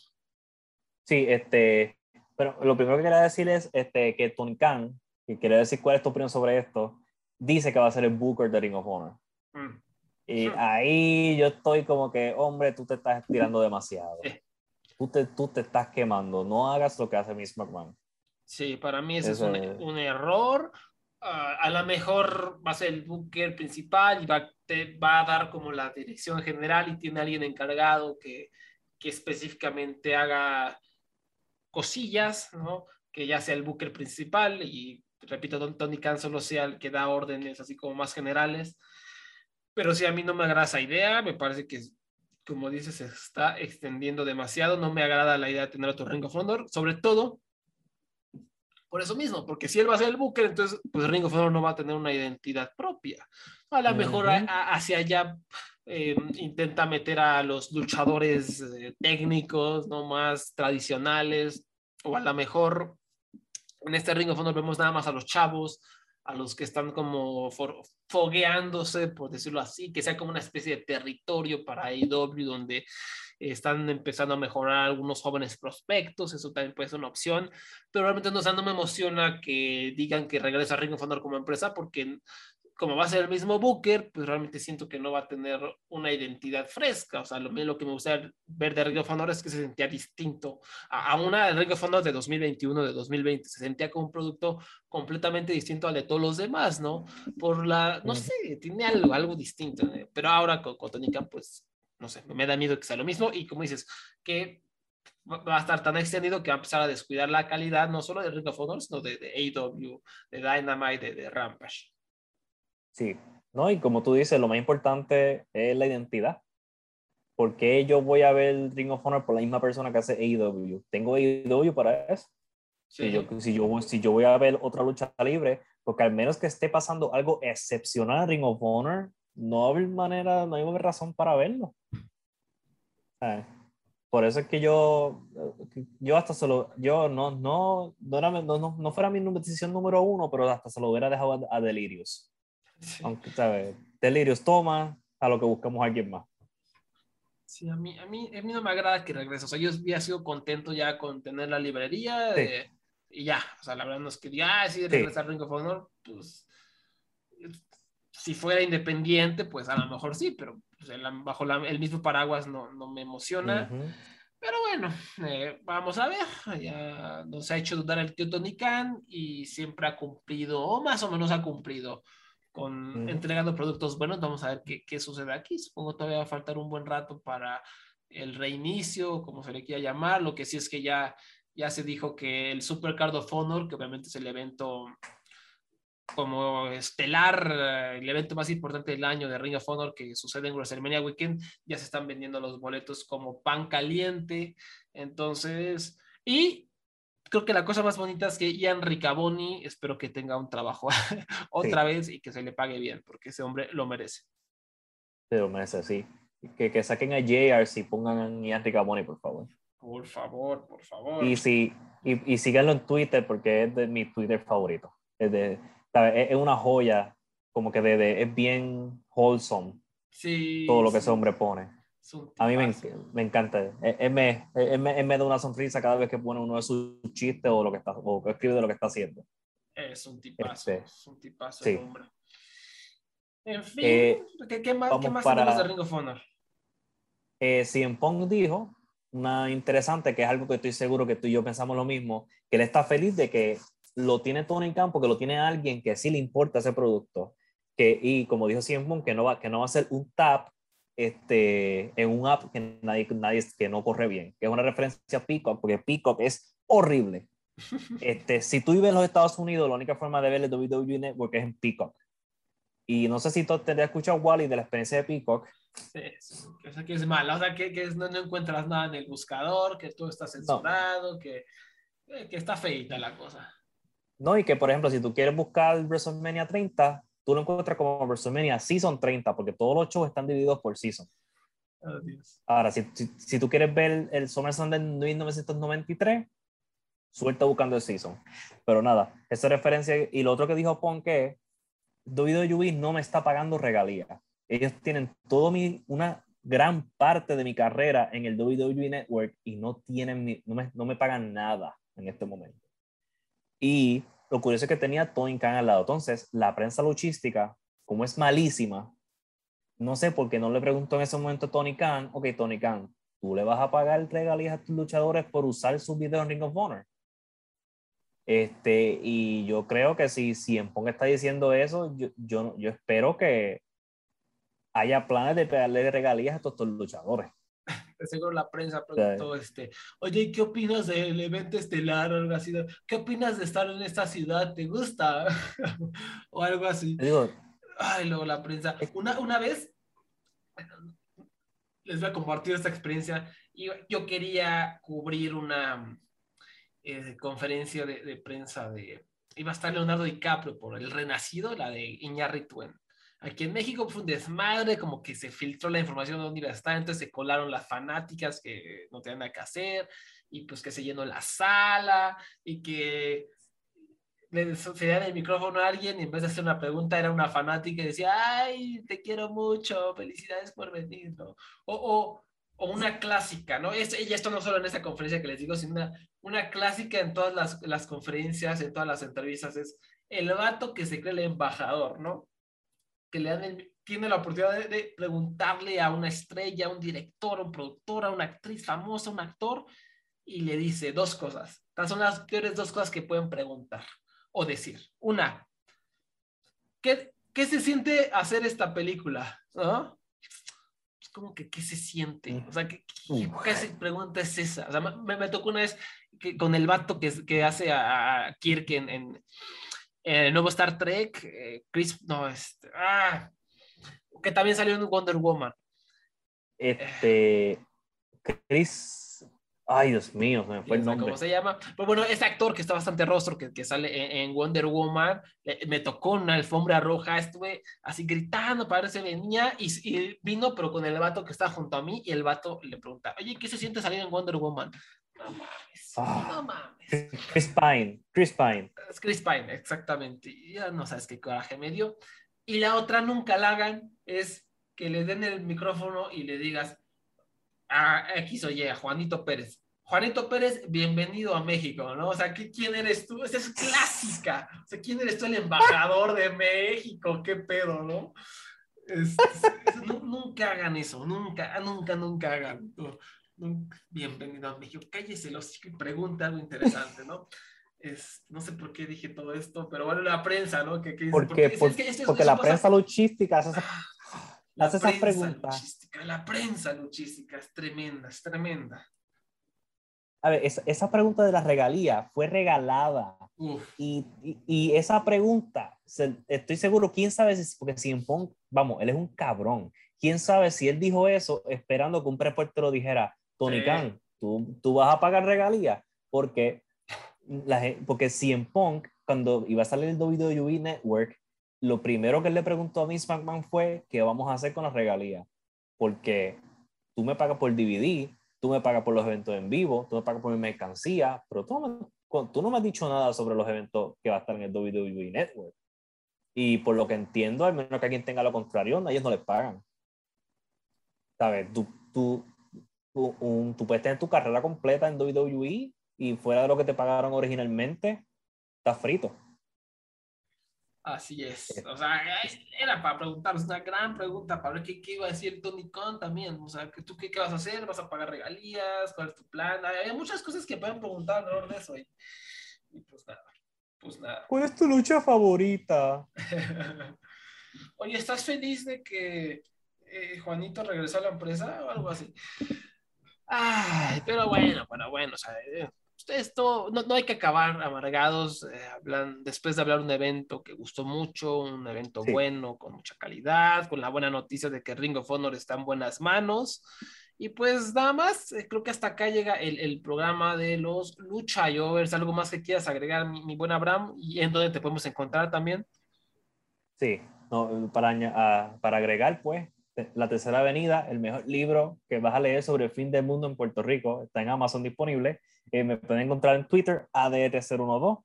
Sí, este, pero lo primero que quería decir es este, que Tony Khan, que quiere decir cuál es tu opinión sobre esto, dice que va a ser el Booker de Ring of Honor. Mm. Y ahí yo estoy como que, hombre, tú te estás estirando demasiado tú te, tú te estás quemando, no hagas lo que hace Miss McMahon. Sí, para mí ese es un, un error. Uh, a lo mejor va a ser el booker principal y va, te va a dar como la dirección general y tiene alguien encargado que, que específicamente haga cosillas, ¿no? Que ya sea el booker principal y, repito, Tony Khan solo sea el que da órdenes así como más generales. Pero si a mí no me agrada esa idea, me parece que como dices, se está extendiendo demasiado. No me agrada la idea de tener otro Ring of Honor, sobre todo por eso mismo, porque si él va a ser el Booker, entonces pues Ring of Honor no va a tener una identidad propia. A lo mejor hacia allá eh, intenta meter a los luchadores eh, técnicos, no más tradicionales, o a lo mejor en este Ring of Honor vemos nada más a los chavos, a los que están como fogueándose, por decirlo así, que sea como una especie de territorio para AEW donde están empezando a mejorar algunos jóvenes prospectos, eso también puede ser una opción, pero realmente no, no me emociona que digan que regresa Ring of Honor como empresa porque como va a ser el mismo Booker, pues realmente siento que no va a tener una identidad fresca. O sea, lo, lo que me gusta ver de Ring of Honor es que se sentía distinto a, una Ring of Honor de 2021, de 2020. Se sentía como un producto completamente distinto al de todos los demás, ¿no? Por la, no sé, tiene algo, algo distinto. ¿eh? Pero ahora con, con pues, no sé, me da miedo que sea lo mismo. Y como dices, que va a estar tan extendido que va a empezar a descuidar la calidad no solo de Ring of Honor, sino de, de AEW, de Dynamite, de, de Rampage. Sí, no, y como tú dices, lo más importante es la identidad. ¿Por qué yo voy a ver Ring of Honor por la misma persona que hace AEW? Tengo AEW para eso. Si, yo, si, yo, si yo voy a ver otra lucha libre, porque al menos que esté pasando algo excepcional en Ring of Honor, no hay manera, no hay razón para verlo. Por eso es que yo, yo hasta solo, yo no, no, no, era, no, no, fuera mi decisión número uno, pero hasta se lo hubiera dejado a, a Delirious. Aunque, ¿sabes? Delirios toma a lo que buscamos a alguien más. Sí, a mí, a, mí, a mí no me agrada que regrese. O sea, yo había sido contento ya con tener la librería y ya. O sea, la verdad no es que diga, ah, sí, regresar Ring of Honor, pues si fuera independiente, pues a lo mejor sí, pero pues, bajo el mismo paraguas no, no me emociona. Pero bueno, eh, vamos a ver. Ya nos ha hecho dudar el tío Tony Khan y siempre ha cumplido, o más o menos ha cumplido, con entregando productos buenos. Vamos a ver qué, qué sucede aquí. Supongo todavía va a faltar un buen rato para el reinicio, como se le quiera llamar. Lo que sí es que ya, ya se dijo que el Super Card of Honor, que obviamente es el evento como estelar, eh, el evento más importante del año de Ring of Honor que sucede en WrestleMania Weekend, ya se están vendiendo los boletos como pan caliente. Entonces, y creo que la cosa más bonita es que Ian Ricaboni, espero que tenga un trabajo otra vez y que se le pague bien, porque ese hombre lo merece. Se lo merece, sí. Que, que saquen a JR si pongan a Ian Ricaboni, por favor. Por favor, por favor. Y, si, y, y síganlo en Twitter porque es de mi Twitter favorito. Es de es, una joya, como que de, es bien wholesome. Sí. Todo lo que ese hombre pone. A mí me, me encanta. Él, me, me, da una sonrisa cada vez que pone uno de sus chistes o lo que está o escribe de lo que está haciendo. Es un tipazo. Este, es un tipazo sí. hombre. En fin, eh, ¿qué, más, ¿qué más para, de Ring of Honor? Eh, Cien Pong dijo una interesante que es algo que estoy seguro que tú y yo pensamos lo mismo, que él está feliz de que lo tiene Tony Khan porque lo tiene alguien que sí le importa ese producto. Que, y como dijo Simon, que no va, que no va a ser un tap este, en un app que nadie, nadie que no corre bien, que es una referencia a Peacock, porque Peacock es horrible. Este, si tú vives en los Estados Unidos, la única forma de ver el WWE Network es en Peacock. Y no sé si tú te has escuchado, Wally, de la experiencia de Peacock. Sí, que, que es mala, o sea, que, que no, encuentras nada en el buscador, que todo está censurado, que, eh, que está feita la cosa. No, y que por ejemplo, si tú quieres buscar WrestleMania 30, tú lo encuentras como WrestleMania Season 30, porque todos los shows están divididos por season. Ahora, si, si, tú quieres ver el SummerSlam de 1993, suelta buscando el season. Pero nada, esa referencia. Y lo otro que dijo Pon que WWE no me está pagando regalías. Ellos tienen todo mi, una gran parte de mi carrera en el WWE Network y no tienen, no me, no me pagan nada en este momento. Y lo curioso es que tenía Tony Khan al lado. Entonces, la prensa luchística, como es malísima, no sé por qué no le preguntó en ese momento a Tony Khan, ok, Tony Khan, ¿tú le vas a pagar regalías a tus luchadores por usar sus videos en Ring of Honor? Este, y yo creo que si, Pong está diciendo eso, yo, yo, yo espero que haya planes de pagarle regalías a todos estos luchadores seguro la prensa preguntó, este, oye, ¿qué opinas del evento estelar o algo así? ¿Qué opinas de estar en esta ciudad? ¿Te gusta? o algo así. Ay, luego la prensa. Una, una vez, les voy a compartir esta experiencia. y Yo quería cubrir una eh, conferencia de, de, prensa de... Iba a estar Leonardo DiCaprio por El Renacido, la de Iñárritu en, Aquí en México fue un desmadre, como que se filtró la información de dónde iba a estar, entonces se colaron las fanáticas que no tenían nada que hacer, y pues que se llenó la sala, y que le cedían el micrófono a alguien y en vez de hacer una pregunta era una fanática y decía, ay, te quiero mucho, felicidades por venir, ¿no? O, o, o una clásica, ¿no? Es, y esto no solo en esta conferencia que les digo, sino una, una clásica en todas las, las conferencias, en todas las entrevistas, es el vato que se cree el embajador, ¿no? Que le dan tiene la oportunidad de, preguntarle a una estrella, a un director, a un productor, a una actriz famosa, a un actor, y le dice dos cosas. Estas son las peores dos cosas que pueden preguntar o decir. Una, ¿qué, qué se siente hacer esta película? ¿No? Es como que, ¿qué se siente? O sea, ¿qué, qué, pregunta es esa? O sea, me, me, tocó una vez que, con el vato que, que hace a, Kirk en el nuevo Star Trek, eh, Chris, no, este, ah, que también salió en Wonder Woman. Este, Chris, ay Dios mío, me fue el nombre. ¿Cómo se llama? Pues bueno, ese actor que está bastante rostro, que, que sale en, Wonder Woman, me tocó una alfombra roja, estuve así gritando para ver si venía y, y, vino, pero con el vato que está junto a mí y el vato le pregunta, oye, ¿qué se siente salir en Wonder Woman? Ah. no mames. Chris Pine, Chris Pine. Es Chris Pine, exactamente. Ya no sabes qué coraje me dio. Y la otra nunca la hagan, es que le den el micrófono y le digas, Ah, aquí soy ya, Juanito Pérez. Juanito Pérez, bienvenido a México, ¿no? O sea, ¿quién eres tú? Esa es clásica. O sea, ¿quién eres tú, el embajador de México? ¿Qué pedo, no? nunca hagan eso, nunca, nunca, nunca hagan. Bienvenido a México. Cállese los y pregunta algo interesante, ¿no? Es, no sé por qué dije todo esto, pero bueno, la prensa, ¿no? Que, porque, porque, la prensa luchística hace, la esas preguntas. la prensa luchística es tremenda, es tremenda. A ver, esa, esa pregunta de la regalía fue regalada. Y, y, esa pregunta, estoy seguro, quién sabe si, porque si en Pong, vamos, él es un cabrón. Quién sabe si él dijo eso esperando que un prepuesto lo dijera, Tony Khan, ¿tú, tú vas a pagar regalía. Porque, la, porque si en Punk, cuando iba a salir el WWE Network, lo primero que él le preguntó a Vince McMahon fue, ¿qué vamos a hacer con las regalías? Porque tú me pagas por DVD, tú me pagas por los eventos en vivo, tú me pagas por mi mercancía, pero tú no, tú no me has dicho nada sobre los eventos que va a estar en el WWE Network. Y por lo que entiendo, al menos que alguien tenga lo contrario, a ellos no les pagan. ¿Sabes? Tú, tú, tú, tú puedes tener tu carrera completa en WWE y fuera de lo que te pagaron originalmente, estás frito. Así es. O sea, era para preguntar, es una gran pregunta, para ver qué, qué, iba a decir Tony Khan también. O sea, ¿tú qué, qué, vas a hacer? ¿Vas a pagar regalías? ¿Cuál es tu plan? Hay, muchas cosas que pueden preguntar alrededor de eso. Y, pues nada, pues nada. ¿Cuál es tu lucha favorita? Oye, ¿estás feliz de que eh, Juanito regresó a la empresa o algo así? Ay, pero bueno, bueno, bueno, o sea, eh, esto no, no, hay que acabar amargados eh, hablan, después de hablar un evento que gustó mucho, un evento bueno, con mucha calidad, con la buena noticia de que Ring of Honor está en buenas manos. Y pues nada más, eh, creo que hasta acá llega el, el programa de los Lucha Jovers. ¿Algo más que quieras agregar, mi, mi buen Abraham? ¿Y en dónde te podemos encontrar también? Sí, no, para, ah, para agregar, pues, la Tercera Avenida, el mejor libro que vas a leer sobre el fin del mundo en Puerto Rico, está en Amazon disponible. Eh, me pueden encontrar en Twitter, ADR012.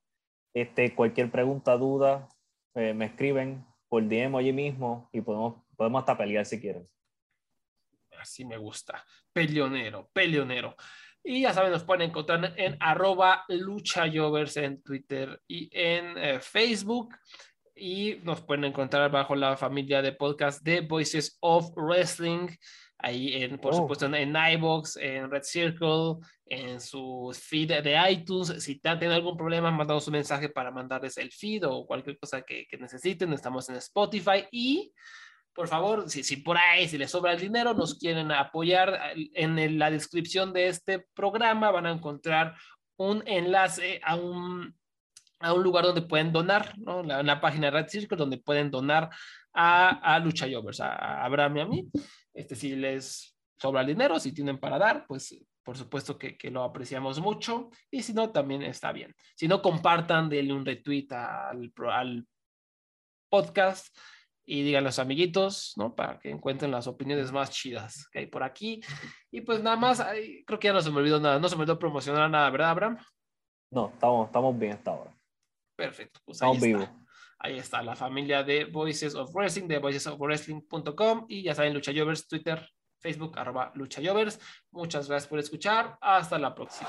Este, cualquier pregunta, duda, eh, me escriben por DM allí mismo y podemos, podemos hasta pelear si quieren. Así me gusta. Peleonero, peleonero. Y ya saben, nos pueden encontrar en arroba luchayovers en Twitter y en eh, Facebook y nos pueden encontrar bajo la familia de podcast de Voices of Wrestling, ahí en, por oh. supuesto en, iBox, en Red Circle, en su feed de iTunes. Si tienen algún problema, mandamos un mensaje para mandarles el feed o cualquier cosa que, necesiten. Estamos en Spotify y por favor, si, si, por ahí, si les sobra el dinero, nos quieren apoyar, en la descripción de este programa van a encontrar un enlace a un a un lugar donde pueden donar, ¿no? La, la página de Red Circle, donde pueden donar a, a Lucha Jovers, a, Abraham y a mí. Este, si les sobra el dinero, si tienen para dar, pues por supuesto que, que, lo apreciamos mucho. Y si no, también está bien. Si no, compartan, denle un retweet al, al podcast y digan a los amiguitos, ¿no? Para que encuentren las opiniones más chidas que hay por aquí. Y pues nada más, creo que ya no se me olvidó nada, no se me olvidó promocionar nada, ¿verdad, Abraham? No, estamos, estamos bien hasta ahora. Perfecto. Pues ahí está. Ahí está la familia de Voices of Wrestling, de voicesofwrestling.com y ya saben, Lucha Jovers, Twitter, Facebook, arroba Lucha Muchas gracias por escuchar. Hasta la próxima.